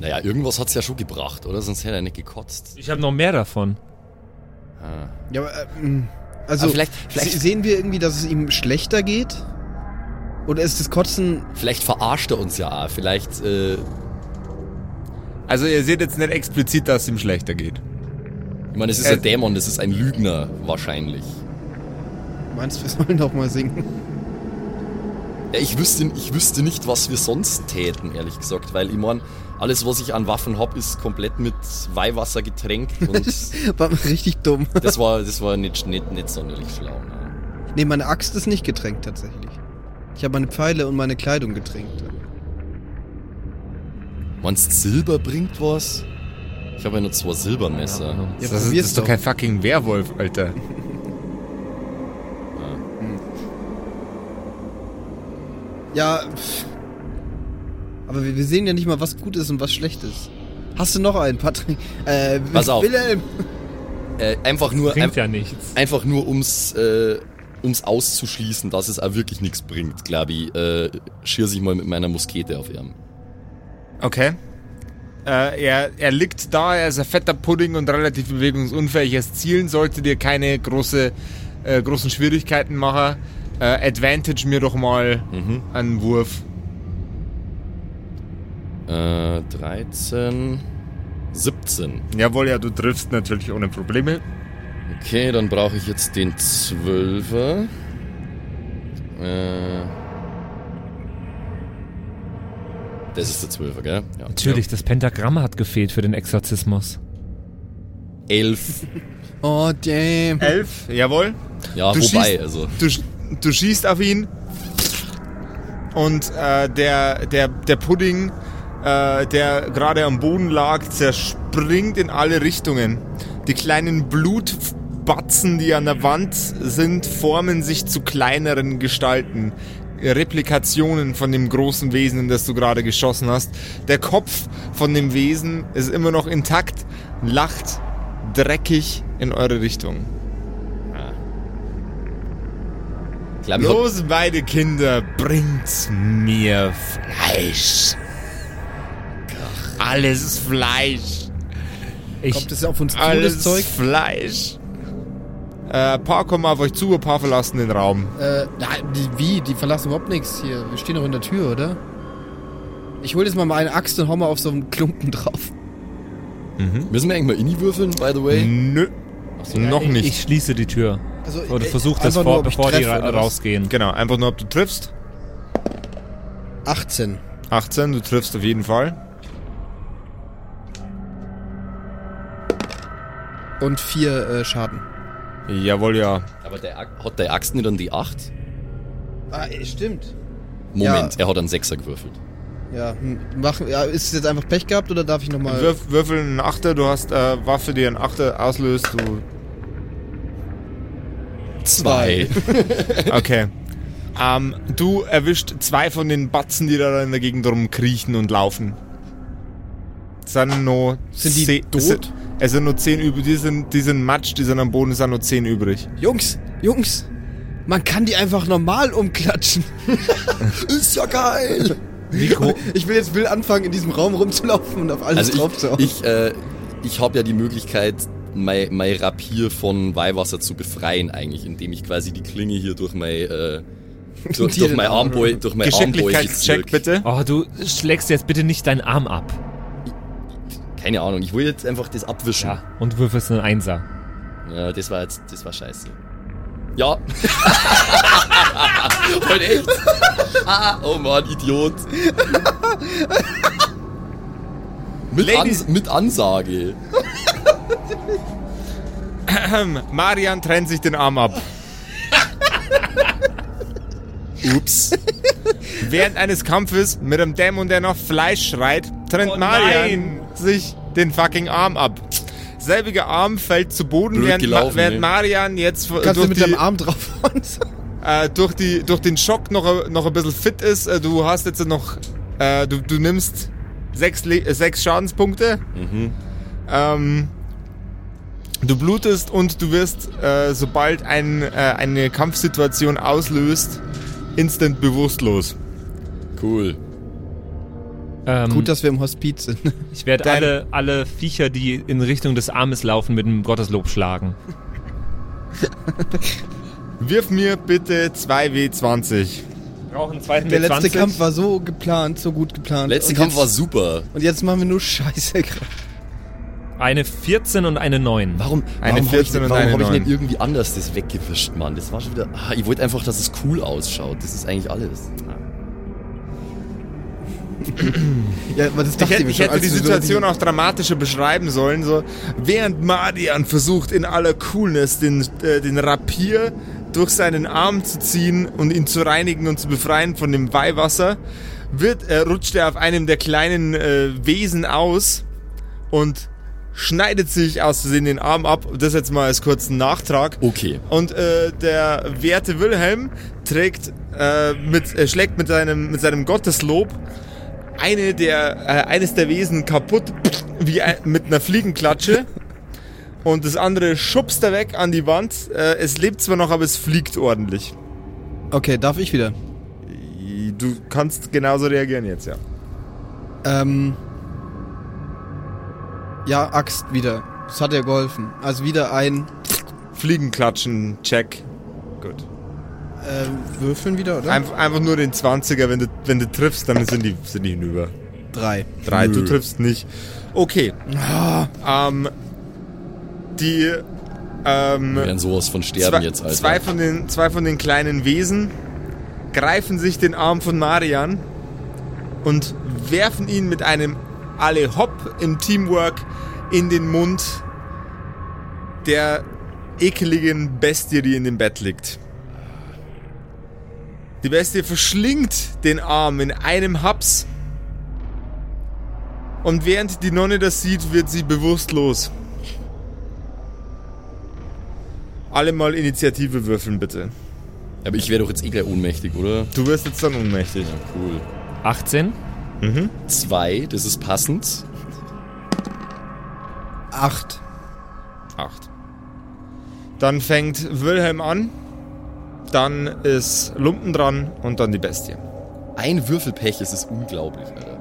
Naja, irgendwas hat's ja schon gebracht, oder? Sonst hätte er nicht gekotzt. Ich habe noch mehr davon. Ja, aber, äh, also, Aber vielleicht- vielleicht- se- sehen wir irgendwie, dass es ihm schlechter geht? Oder ist das Kotzen, Vielleicht verarscht er uns ja auch. Vielleicht, äh, Also ihr seht jetzt nicht explizit, dass es ihm schlechter geht. ich meine, es ist Äh, ein Dämon, das ist ein Lügner wahrscheinlich. meinst du, wir sollen doch mal singen? Ja, ich wüsste, ich wüsste nicht, was wir sonst täten, ehrlich gesagt, weil ich mein, alles, was ich an Waffen hab, ist komplett mit Weihwasser getränkt und War richtig dumm. das war, das war nicht, nicht, nicht sonderlich schlau. Ne? Nee, meine Axt ist nicht getränkt tatsächlich. Ich habe meine Pfeile und meine Kleidung getränkt. Meinst Silber bringt was? Ich habe ja nur zwei Silbermesser. Ja, das, ist, das ist doch. kein fucking Werwolf, Alter. Ja, pff. aber wir, wir sehen ja nicht mal, was gut ist und was schlecht ist. Hast du noch einen, Patrick? Äh, Pass auf. Wilhelm. Äh, einfach nur, Bringt ein, ja nichts. einfach nur ums, äh, ums auszuschließen, dass es auch wirklich nichts bringt, glaube ich, äh, schirr ich mal mit meiner Muskete auf ihn. Okay. Äh, er, er liegt da, er ist ein fetter Pudding und relativ bewegungsunfähig. Das Zielen sollte dir keine große, äh, großen Schwierigkeiten machen. Äh, advantage mir doch mal Mhm. einen Wurf. Äh, 13, 17. Jawohl, ja, du triffst natürlich ohne Probleme. Okay, dann brauche ich jetzt den Zwölfer. Äh, das ist der Zwölfer, gell? Ja. Natürlich, das Pentagramm hat gefehlt für den Exorzismus. Elf. Oh, damn. Elf, jawohl. Ja, Du wobei, schießt- also. Du, du schießt auf ihn und äh, der, der, der Pudding, äh, der gerade am Boden lag, zerspringt in alle Richtungen. Die kleinen Blutbatzen, die an der Wand sind, formen sich zu kleineren Gestalten. Replikationen von dem großen Wesen, in das du gerade geschossen hast. Der Kopf von dem Wesen ist immer noch intakt, lacht dreckig in eure Richtung. Ich glaub, Los, beide Kinder, bringt mir Fleisch. Alles Fleisch. Ich, Kommt es auf uns zu, Alles das Zeug? Fleisch. Äh, ein paar kommen auf euch zu, ein paar verlassen den Raum. Äh, die, wie? Die verlassen überhaupt nichts hier. Wir stehen doch in der Tür, oder? Ich hol jetzt mal eine Axt und hau mal auf so einen Klumpen drauf. Müssen wir eigentlich mal Inni würfeln, by the way? Nö, noch ich, nicht. ich schließe die Tür. Also, Oder äh, versuch das nur, vor, ich bevor die ra rausgehen. genau, einfach nur, ob du triffst. 18. 18, du triffst auf jeden Fall. Und vier äh, Schaden. Jawohl, ja. Aber der, hat der Axt nicht dann die 8? Ah, stimmt. Moment, Ja. er hat einen Sechser gewürfelt. Ja, hm, mach, ja, ist es jetzt einfach Pech gehabt oder darf ich nochmal... Würf, würfel einen Achter, du hast äh, Waffe, die einen Achter auslöst. Du, Zwei. okay. ähm, du erwischt zwei von den Batzen, die da in der Gegend rumkriechen und laufen. Es sind nur Sind die zehn- tot? Es sind, es sind nur zehn übrig. Die sind, die sind Matsch, die sind am Boden, es sind nur zehn übrig. Jungs, Jungs, man kann die einfach normal umklatschen. Ist ja geil! Gro Ich will jetzt will anfangen, in diesem Raum rumzulaufen und auf alles Also drauf zu hauen. ich, ich, äh, ich habe ja die Möglichkeit, mein, mein Rapier von Weihwasser zu befreien eigentlich, indem ich quasi die Klinge hier durch mein, äh, durch, durch mein Arm Armbeutel, durch mein Geschicklichkeitscheck bitte. Oh, du schlägst jetzt bitte nicht deinen Arm ab. Keine Ahnung, ich will jetzt einfach das abwischen. Ja. Und würfelst einen Einser. Ja, das war jetzt, das war scheiße. Ja. Heute echt? Ah, oh Mann, Idiot. Mit, Ans mit Ansage. Marian trennt sich den Arm ab. Ups. Während eines Kampfes mit einem Dämon, der nach Fleisch schreit, trennt Oh Marian sich den fucking Arm ab. Selbiger Arm fällt zu Boden, Blöd während, gelaufen, während. Marian jetzt Kannst du durch, mit die, deinem Arm draufhauen? äh, durch, die, durch den Schock noch, noch ein bisschen fit ist. Äh, du hast jetzt noch, äh, du, du nimmst sechs, Le äh, sechs Schadenspunkte. Ähm, du blutest und du wirst, äh, sobald ein, äh, eine Kampfsituation auslöst, instant bewusstlos. Cool. Ähm, Gut, dass wir im Hospiz sind. ich werde alle, alle Viecher, die in Richtung des Armes laufen, mit dem Gotteslob schlagen. Wirf mir bitte 2W20. Brauchen einen zweiten Der letzte Kampf war so geplant, so gut geplant. Letzter Und Kampf jetzt, war super. Und jetzt machen wir nur Scheiße gerade. Eine 14 und eine 9. Warum, Eine warum habe ich, 14 und warum eine hab ich 9. nicht irgendwie anders das weggewischt, Mann? Das war schon wieder. Ah, ich wollte einfach, dass es cool ausschaut. Das ist eigentlich alles. Ja, aber das Ich hätte, ich schon, hätte als die du so Situation auch dramatischer beschreiben sollen. So, während Marian versucht in aller Coolness den, äh, den Rapier durch seinen Arm zu ziehen und ihn zu reinigen und zu befreien von dem Weihwasser, wird, äh, rutscht er auf einem der kleinen äh, Wesen aus und schneidet sich aus Versehen den Arm ab. Das jetzt mal als kurzen Nachtrag. Okay. Und äh, der werte Wilhelm trägt äh, mit, äh, schlägt mit seinem, mit seinem Gotteslob eine der, äh, eines der Wesen kaputt wie ein, mit einer Fliegenklatsche. Und das andere schubst er weg an die Wand. Äh, es lebt zwar noch, aber es fliegt ordentlich. Okay, darf ich wieder? Du kannst genauso reagieren jetzt, ja. Ähm. Ja, Axt wieder. Das hat ja geholfen. Also wieder ein Fliegenklatschen, check. Gut. äh, Würfeln wieder, oder? Einf einfach nur den 20er, wenn du, wenn du triffst, dann sind die, sind die hinüber. Drei. Drei, Nö. du triffst nicht. Okay. Ähm, die ähm, Wir werden sowas von sterben zwei, jetzt, Alter. zwei, von den, zwei von den kleinen Wesen greifen sich den Arm von Marian und werfen ihn mit einem alle Hopp im Teamwork in den Mund der ekeligen Bestie, die in dem Bett liegt. Die Bestie verschlingt den Arm in einem Haps. Und während die Nonne das sieht, wird sie bewusstlos. Alle mal Initiative würfeln, bitte. Aber ich wäre doch jetzt eh gleich ohnmächtig, oder? Du wirst jetzt dann ohnmächtig. Ja, cool. 18. Zwei, das ist passend. Acht. Acht. Dann fängt Wilhelm an. Dann ist Lumpen dran und dann die Bestie. Ein Würfelpech, es ist unglaublich, Alter.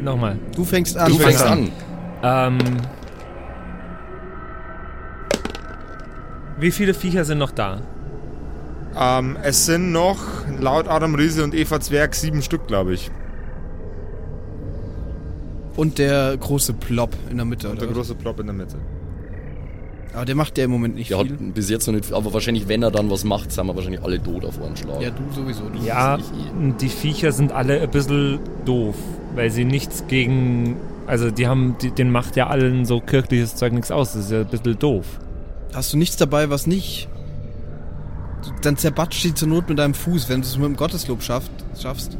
Nochmal. Du fängst an. Du fängst fängst an. Ähm. Wie viele Viecher sind noch da? Ähm, es sind noch, laut Adam Riese und Eva Zwerg, sieben Stück, glaube ich. Und der große Plop in der Mitte, Und der was? große Plop in der Mitte. Aber der macht ja im Moment nicht Der viel. hat bis jetzt noch nicht, aber wahrscheinlich, wenn er dann was macht, sind wir wahrscheinlich alle tot auf einen Schlag. Ja, du sowieso. Du Ja, eh. die Viecher sind alle ein bisschen doof, weil sie nichts gegen Also die haben, die, den macht ja allen so kirchliches Zeug nichts aus. Das ist ja ein bisschen doof. Hast du nichts dabei, was nicht? Dann zerbatscht die zur Not mit deinem Fuß, wenn du es mit dem Gotteslob schafft, schaffst.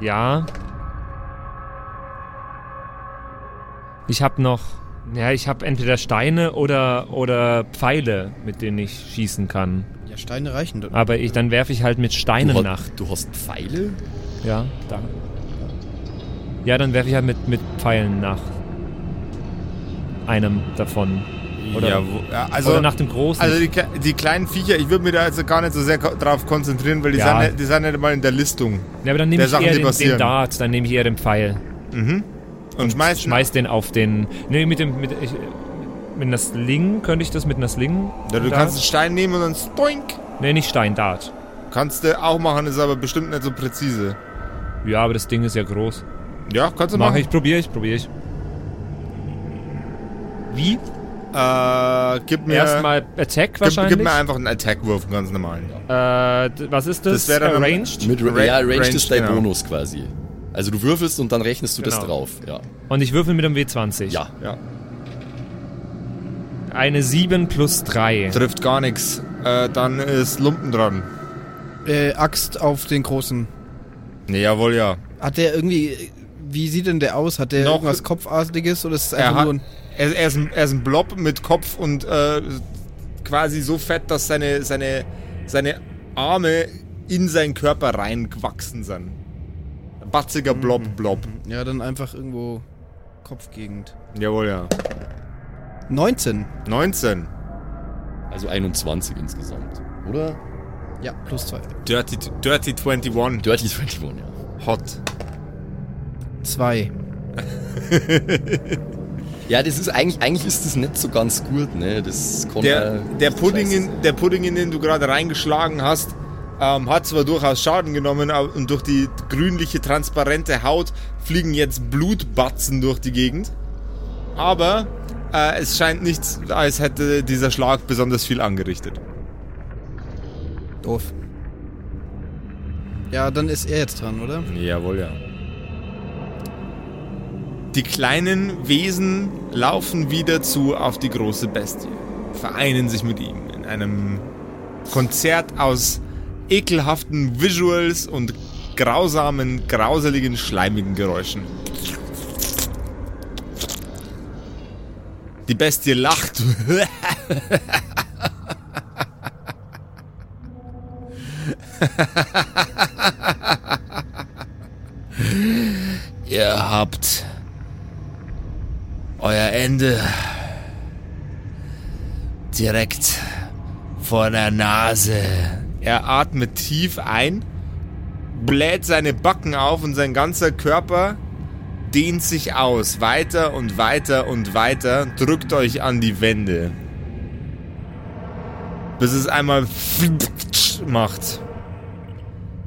Ja. Ich habe noch, ja, ich habe entweder Steine oder oder Pfeile, mit denen ich schießen kann. Ja, Steine reichen doch. Aber ich, dann werfe ich halt mit Steinen du, nach. du hast Pfeile? Ja, da. Ja, dann werfe ich halt mit, mit Pfeilen nach einem davon. Oder, ja, wo, ja, also, oder nach dem großen. also die, die kleinen Viecher, ich würde mir da also gar nicht so sehr drauf konzentrieren, weil die, Ja. sind, nicht, die sind nicht mal in der Listung. ja, aber dann nehme ich Sachen, eher den, den. Dart, dann nehme ich eher den Pfeil. Und schmeißt Schmeiß den auf den. Nee, mit dem. Mit, ich, mit einer Sling könnte ich das mit einer Sling. Ja, du Dart? kannst einen Stein nehmen und dann spoink. Nee, nicht Stein, Dart. Kannst du auch machen, ist aber bestimmt nicht so präzise. Ja, aber das Ding ist ja groß. Ja, kannst du Mach machen. ich, probiere ich, probiere ich. Wie? Äh, gib mir, Erstmal Attack gib, wahrscheinlich. gib mir einfach einen Attack-Wurf, einen ganz normalen. äh, was ist das? Das wäre dann- Arranged. Mit Ra- ja, Ranged Ranged, ist dein genau. Bonus quasi. Also du würfelst und dann rechnest du das Genau. drauf. Ja. Und ich würfel mit einem W20. Ja. Ja. Eine 7 plus 3. Trifft gar nichts. Äh, dann ist Lumpen dran. Äh, Axt auf den großen. Nee, jawohl, ja. Hat der irgendwie. Wie sieht denn der aus? Hat der Noch- irgendwas Kopfartiges oder ist es Er, einfach hat, nur ein. er, er, ist ein, er ist ein Blob mit Kopf und äh, quasi so fett, dass seine, seine, seine Arme in seinen Körper reingewachsen sind. Batziger Blob, Blob. Ja, dann einfach irgendwo Kopfgegend. Jawohl, ja. 19. 19. Also 21 insgesamt. Oder? Ja, plus 2. Dirty, Dirty 21. Dirty 21, ja. Hot. 2. Ja, das ist eigentlich, eigentlich ist das nicht so ganz gut, ne? Das kann Der, der, Pudding, in, der Pudding, in den du gerade reingeschlagen hast, ähm, hat zwar durchaus Schaden genommen aber, und durch die grünliche, transparente Haut fliegen jetzt Blutbatzen durch die Gegend. Aber äh, es scheint nicht, als hätte dieser Schlag besonders viel angerichtet. Doof. Ja, dann ist er jetzt dran, oder? Jawohl, ja. Die kleinen Wesen laufen wieder zu auf die große Bestie, vereinen sich mit ihm in einem Konzert aus ekelhaften Visuals und grausamen, grauseligen, schleimigen Geräuschen. Die Bestie lacht. Ihr habt euer Ende direkt vor der Nase. Er atmet tief ein, bläht seine Backen auf und sein ganzer Körper dehnt sich aus. Weiter und weiter und weiter. Drückt euch an die Wände. Bis es einmal macht.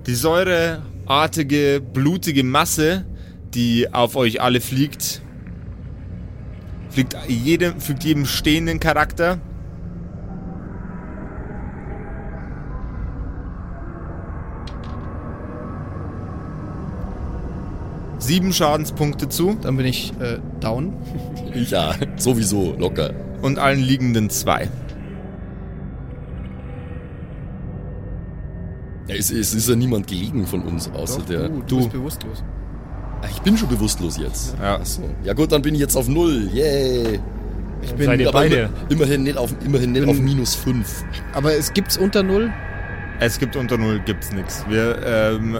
Die säureartige, blutige Masse, die auf euch alle fliegt, fliegt jedem, fügt jedem stehenden Charakter. Sieben Schadenspunkte zu Dann bin ich äh, down. Ja, sowieso, locker. und allen liegenden zwei. Ja, es, es ist ja niemand gelegen von uns, außer Doch, der. du, du bist bewusstlos. Ah, Ich bin schon bewusstlos jetzt. Ja. Achso. Ja gut, dann bin ich jetzt auf Null. Yay. Ich bin, Seid ihr beide? immer, immerhin nicht auf, immerhin nicht Bin- auf minus 5. aber es gibt's unter Null. Es gibt unter Null, gibt's nichts. Wir ähm,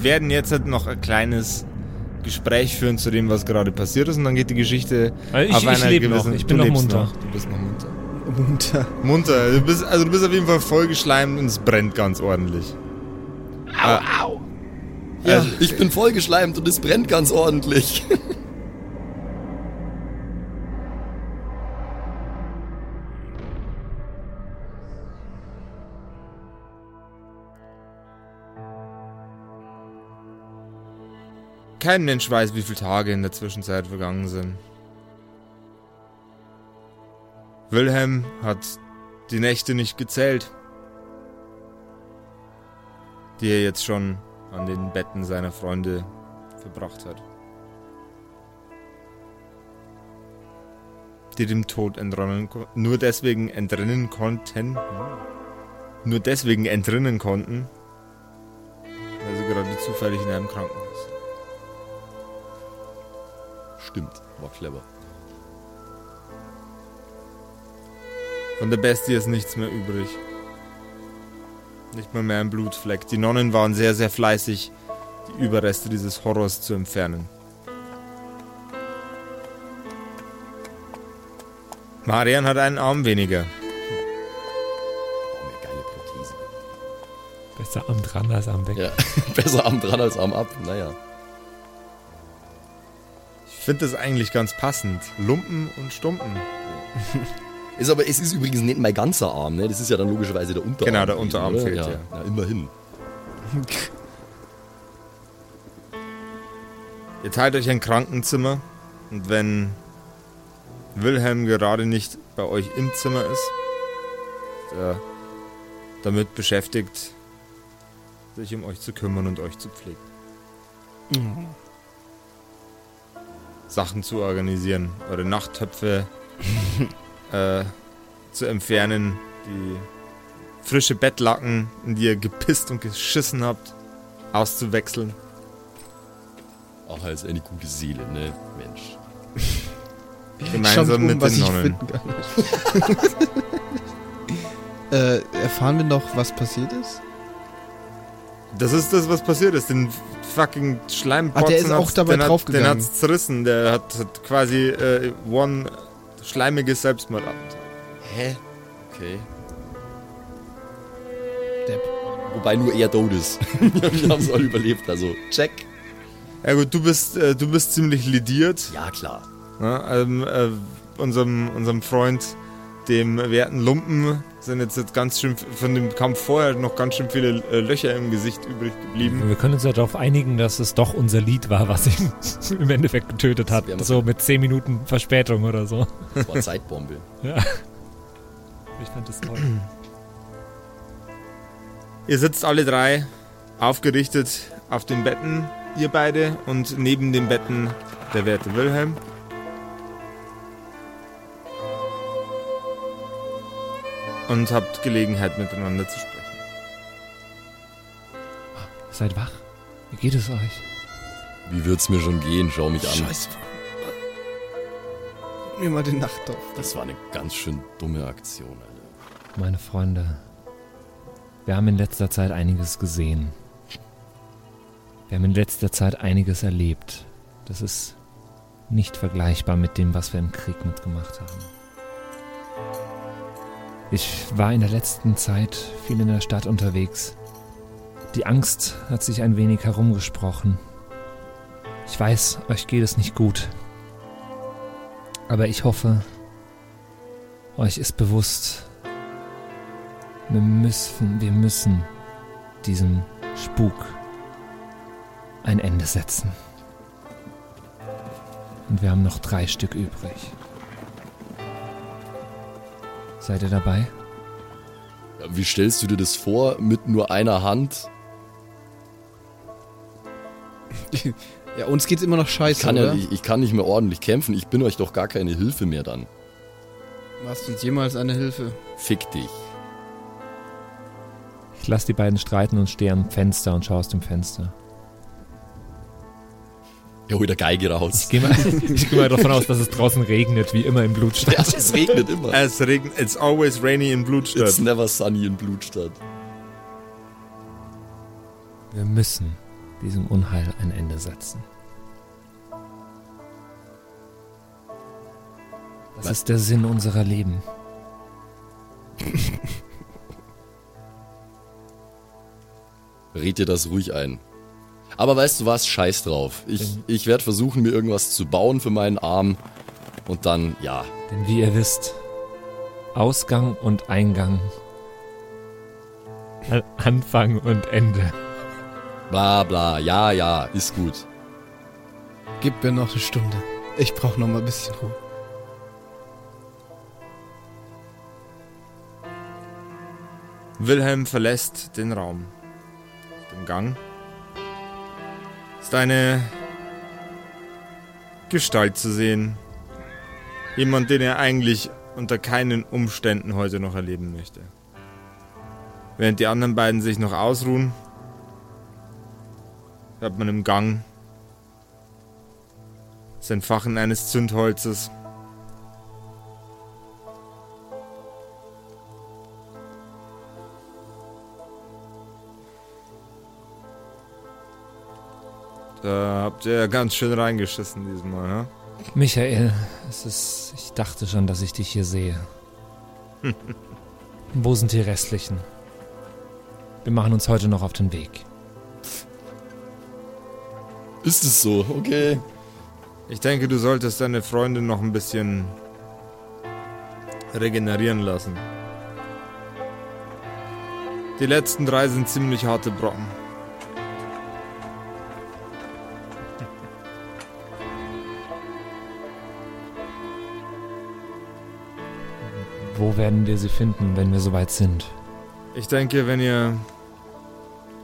werden jetzt halt noch ein kleines Gespräch führen zu dem, was gerade passiert ist und dann geht die Geschichte Also ich- auf ich einer lebe gewissen... noch, ich bin Du noch munter. Noch. Du bist noch munter. Munter. Munter. Du bist, also du bist auf jeden Fall vollgeschleimt und es brennt ganz ordentlich. Au, au. Ja, Ich bin vollgeschleimt und es brennt ganz ordentlich. Kein Mensch weiß, wie viele Tage in der Zwischenzeit vergangen sind. Wilhelm hat die Nächte nicht gezählt. die er jetzt schon an den Betten seiner Freunde verbracht hat. Die dem Tod entronnen, nur deswegen entrinnen konnten, nur deswegen entrinnen konnten, weil sie gerade zufällig in einem Krankenhaus sind. Stimmt, war clever. Von der Bestie ist nichts mehr übrig. Nicht mal mehr ein Blutfleck. Die Nonnen waren sehr, sehr fleißig, die Überreste dieses Horrors zu entfernen. Marian hat einen Arm weniger. Oh, mir geile Prothese. Besser am dran als am weg. Ja, besser Arm dran als Arm ab. Naja. Ich finde das eigentlich ganz passend. Lumpen und Stumpen. Ist aber, es ist übrigens nicht mein ganzer Arm, ne? Das ist ja dann logischerweise der Unterarm. Genau, der Unterarm oder? fehlt, ja. ja. ja. immerhin. Ihr teilt euch ein Krankenzimmer und wenn Wilhelm gerade nicht bei euch im Zimmer ist, ist er damit beschäftigt, sich um euch zu kümmern und euch zu pflegen. Sachen zu organisieren, eure Nachttöpfe äh, zu entfernen, die frische Bettlaken, in die ihr gepisst und geschissen habt, auszuwechseln. Auch als eine gute Seele, ne? Mensch. Gemeinsam Shampoo, mit den ich Nonnen. äh, erfahren wir noch, was passiert ist? Das ist das, was passiert ist. Den fucking Schleimpotzen Ah, der ist auch dabei den hat, draufgegangen. Den hat's zerrissen. Der hat, hat quasi äh, one schleimiges Selbstmordattentat. Hä? Okay. Depp. Wobei nur er tot ist. Wir haben es alle überlebt, also check. Ja gut, du bist, äh, du bist ziemlich lidiert. Ja, klar. Ja, ähm, äh, unserem, unserem Freund, dem werten Lumpen, sind jetzt, jetzt ganz schön von dem Kampf vorher noch ganz schön viele äh, Löcher im Gesicht übrig geblieben. Wir können uns ja darauf einigen, dass es doch unser Lied war, was ihn im Endeffekt getötet hat. So mit 10 Minuten Verspätung oder so. Das war Zeitbombe. Ja. Ich fand das toll. Ihr sitzt alle drei aufgerichtet auf den Betten, ihr beide, und neben den Betten der werte Wilhelm. Und habt Gelegenheit miteinander zu sprechen. Seid wach. Wie geht es euch? Wie wird's mir schon gehen? Schau mich an. Scheiße. Gib mir mal den Nachtdorf. Das war eine ganz schön dumme Aktion, Alter. Meine Freunde, wir haben in letzter Zeit einiges gesehen. Wir haben in letzter Zeit einiges erlebt. Das ist nicht vergleichbar mit dem, was wir im Krieg mitgemacht haben. Ich war in der letzten Zeit viel in der Stadt unterwegs. Die Angst hat sich ein wenig herumgesprochen. Ich weiß, euch geht es nicht gut. Aber ich hoffe, euch ist bewusst, wir müssen, wir müssen diesem Spuk ein Ende setzen. Und wir haben noch drei Stück übrig. Seid ihr dabei? Wie stellst du dir das vor mit nur einer Hand? Ja, uns geht's immer noch Ich scheiße, kann, ja, ich, ich kann nicht mehr ordentlich kämpfen. Ich bin euch doch gar keine Hilfe mehr dann. Warst du uns jemals eine Hilfe? Fick dich. Ich lasse die beiden streiten und stehe am Fenster und schaue aus dem Fenster. Ja, hol der Geige raus. Ich gehe mal, ich geh mal davon aus, dass es draußen regnet, wie immer in Blutstadt. Ja, es regnet immer. Es regnet, it's always rainy in Blutstadt. It's never sunny in Blutstadt. Wir müssen diesem Unheil ein Ende setzen. Das ist der Sinn unserer Leben. Red dir das ruhig ein. Aber weißt du was? Scheiß drauf. Ich, ich werde versuchen, mir irgendwas zu bauen für meinen Arm. Und dann, ja. Denn wie ihr wisst, Ausgang und Eingang, An- Anfang und Ende. Bla bla. Ja, ja. Ist gut. Gib mir noch eine Stunde. Ich brauche noch mal ein bisschen Ruhe. Wilhelm verlässt den Raum. dem Gang ist eine Gestalt zu sehen. Jemand, den er eigentlich unter keinen Umständen heute noch erleben möchte. Während die anderen beiden sich noch ausruhen, hört man im Gang das Entfachen eines Zündholzes. Da habt ihr ja ganz schön reingeschissen diesmal, ne? Michael, es ist. Ich dachte schon, dass ich dich hier sehe. Wo sind die restlichen? Wir machen uns heute noch auf den Weg. Ist es so? Okay. Ich denke, du solltest deine Freundin noch ein bisschen regenerieren lassen. Die letzten drei sind ziemlich harte Brocken. Wo werden wir sie finden, wenn wir soweit sind? Ich denke, wenn ihr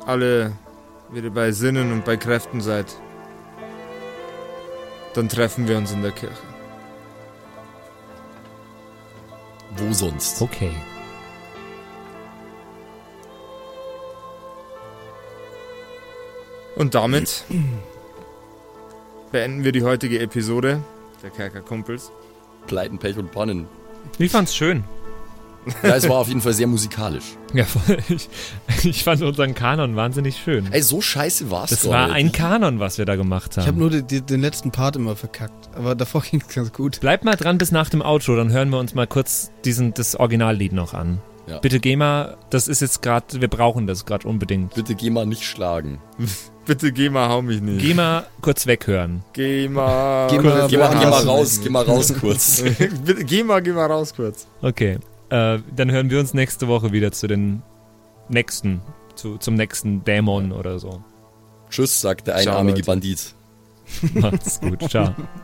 alle wieder bei Sinnen und bei Kräften seid, dann treffen wir uns in der Kirche. Wo sonst? Okay. Und damit beenden wir die heutige Episode der Kerkerkumpels. Pleiten, Pech und Pannen. Ich fand's schön. Ja, es war auf jeden Fall sehr musikalisch. Ja, voll. ich, ich fand unseren Kanon wahnsinnig schön. Ey, so scheiße war's Das war nicht. ein Kanon, was wir da gemacht haben. Ich habe nur die, die, den letzten Part immer verkackt. Aber davor ging es ganz gut. Bleib mal dran bis nach dem Outro, dann hören wir uns mal kurz diesen, das Originallied noch an. Ja. Bitte geh mal, das ist jetzt gerade, wir brauchen das gerade unbedingt. Bitte geh mal nicht schlagen. Bitte geh mal, hau mich nicht. Geh mal kurz weghören. Geh mal. Geh mal- Geh mal, geh mal raus, geh mal raus kurz. Bitte, geh mal, geh mal raus kurz. Okay, äh, dann hören wir uns nächste Woche wieder zu den nächsten, zu, zum nächsten Dämon oder so. Tschüss, sagt der einarmige. Bandit. Macht's gut, ciao.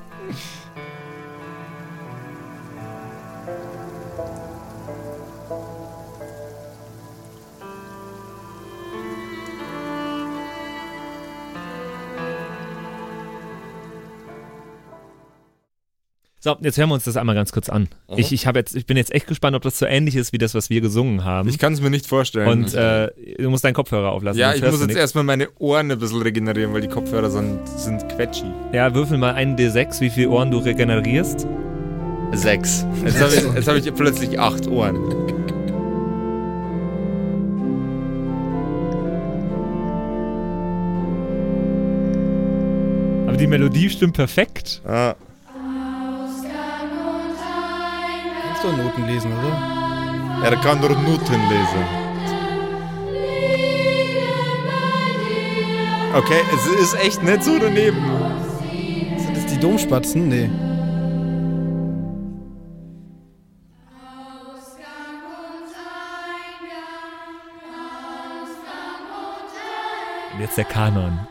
So, jetzt hören wir uns das einmal ganz kurz an. Aha. Ich, ich, jetzt, ich bin jetzt echt gespannt, ob das so ähnlich ist wie das, was wir gesungen haben. Ich kann es mir nicht vorstellen. Und äh, du musst deinen Kopfhörer auflassen. ja, ich muss jetzt erstmal meine Ohren ein bisschen regenerieren, weil die Kopfhörer sind, sind quetschi. Ja, würfel mal einen D6, wie viele Ohren du regenerierst. Sechs. Jetzt habe ich, jetzt hab ich plötzlich acht Ohren. Aber die Melodie stimmt perfekt. Ah, Kannst du Noten lesen, oder? er kann doch Noten lesen. Okay, es ist echt nicht so daneben. Sind das die Domspatzen? Nee. Und jetzt der Kanon.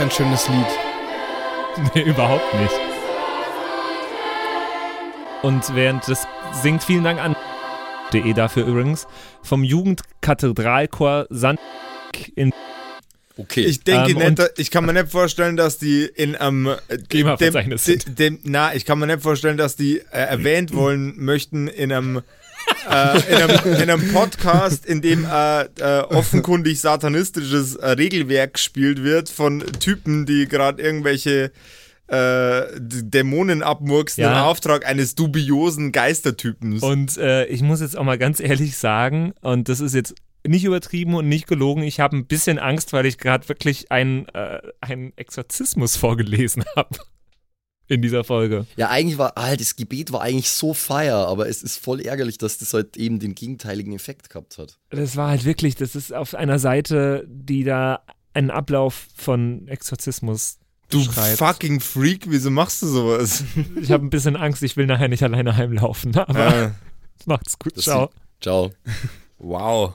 Kein schönes Lied. Nee, überhaupt nicht. Und während das singt, vielen Dank an de dafür übrigens, vom Jugendkathedralchor Sand in Okay. Ich denke Ähm, nicht, ich kann mir nicht vorstellen, dass die in einem GEMA-Verzeichnis dem, sind. dem, na, ich kann mir nicht vorstellen, dass die äh, erwähnt wollen möchten in einem äh, in, einem, in einem Podcast, in dem äh, äh, offenkundig satanistisches äh, Regelwerk gespielt wird von Typen, die gerade irgendwelche äh, Dämonen abmurksen Ja. im Auftrag eines dubiosen Geistertypens. Und äh, ich muss jetzt auch mal ganz ehrlich sagen, und das ist jetzt nicht übertrieben und nicht gelogen, ich habe ein bisschen Angst, weil ich gerade wirklich einen, äh, einen Exorzismus vorgelesen habe in dieser Folge. Ja, eigentlich war, halt, das Gebet war eigentlich so fire, aber es ist voll ärgerlich, dass das halt eben den gegenteiligen Effekt gehabt hat. Das war halt wirklich, das ist auf einer Seite, die da einen Ablauf von Exorzismus du schreibt. fucking Freak, wieso machst du sowas? Ich habe ein bisschen Angst, ich will nachher nicht alleine heimlaufen, aber äh, macht's gut, Das ciao. Ciao. wow.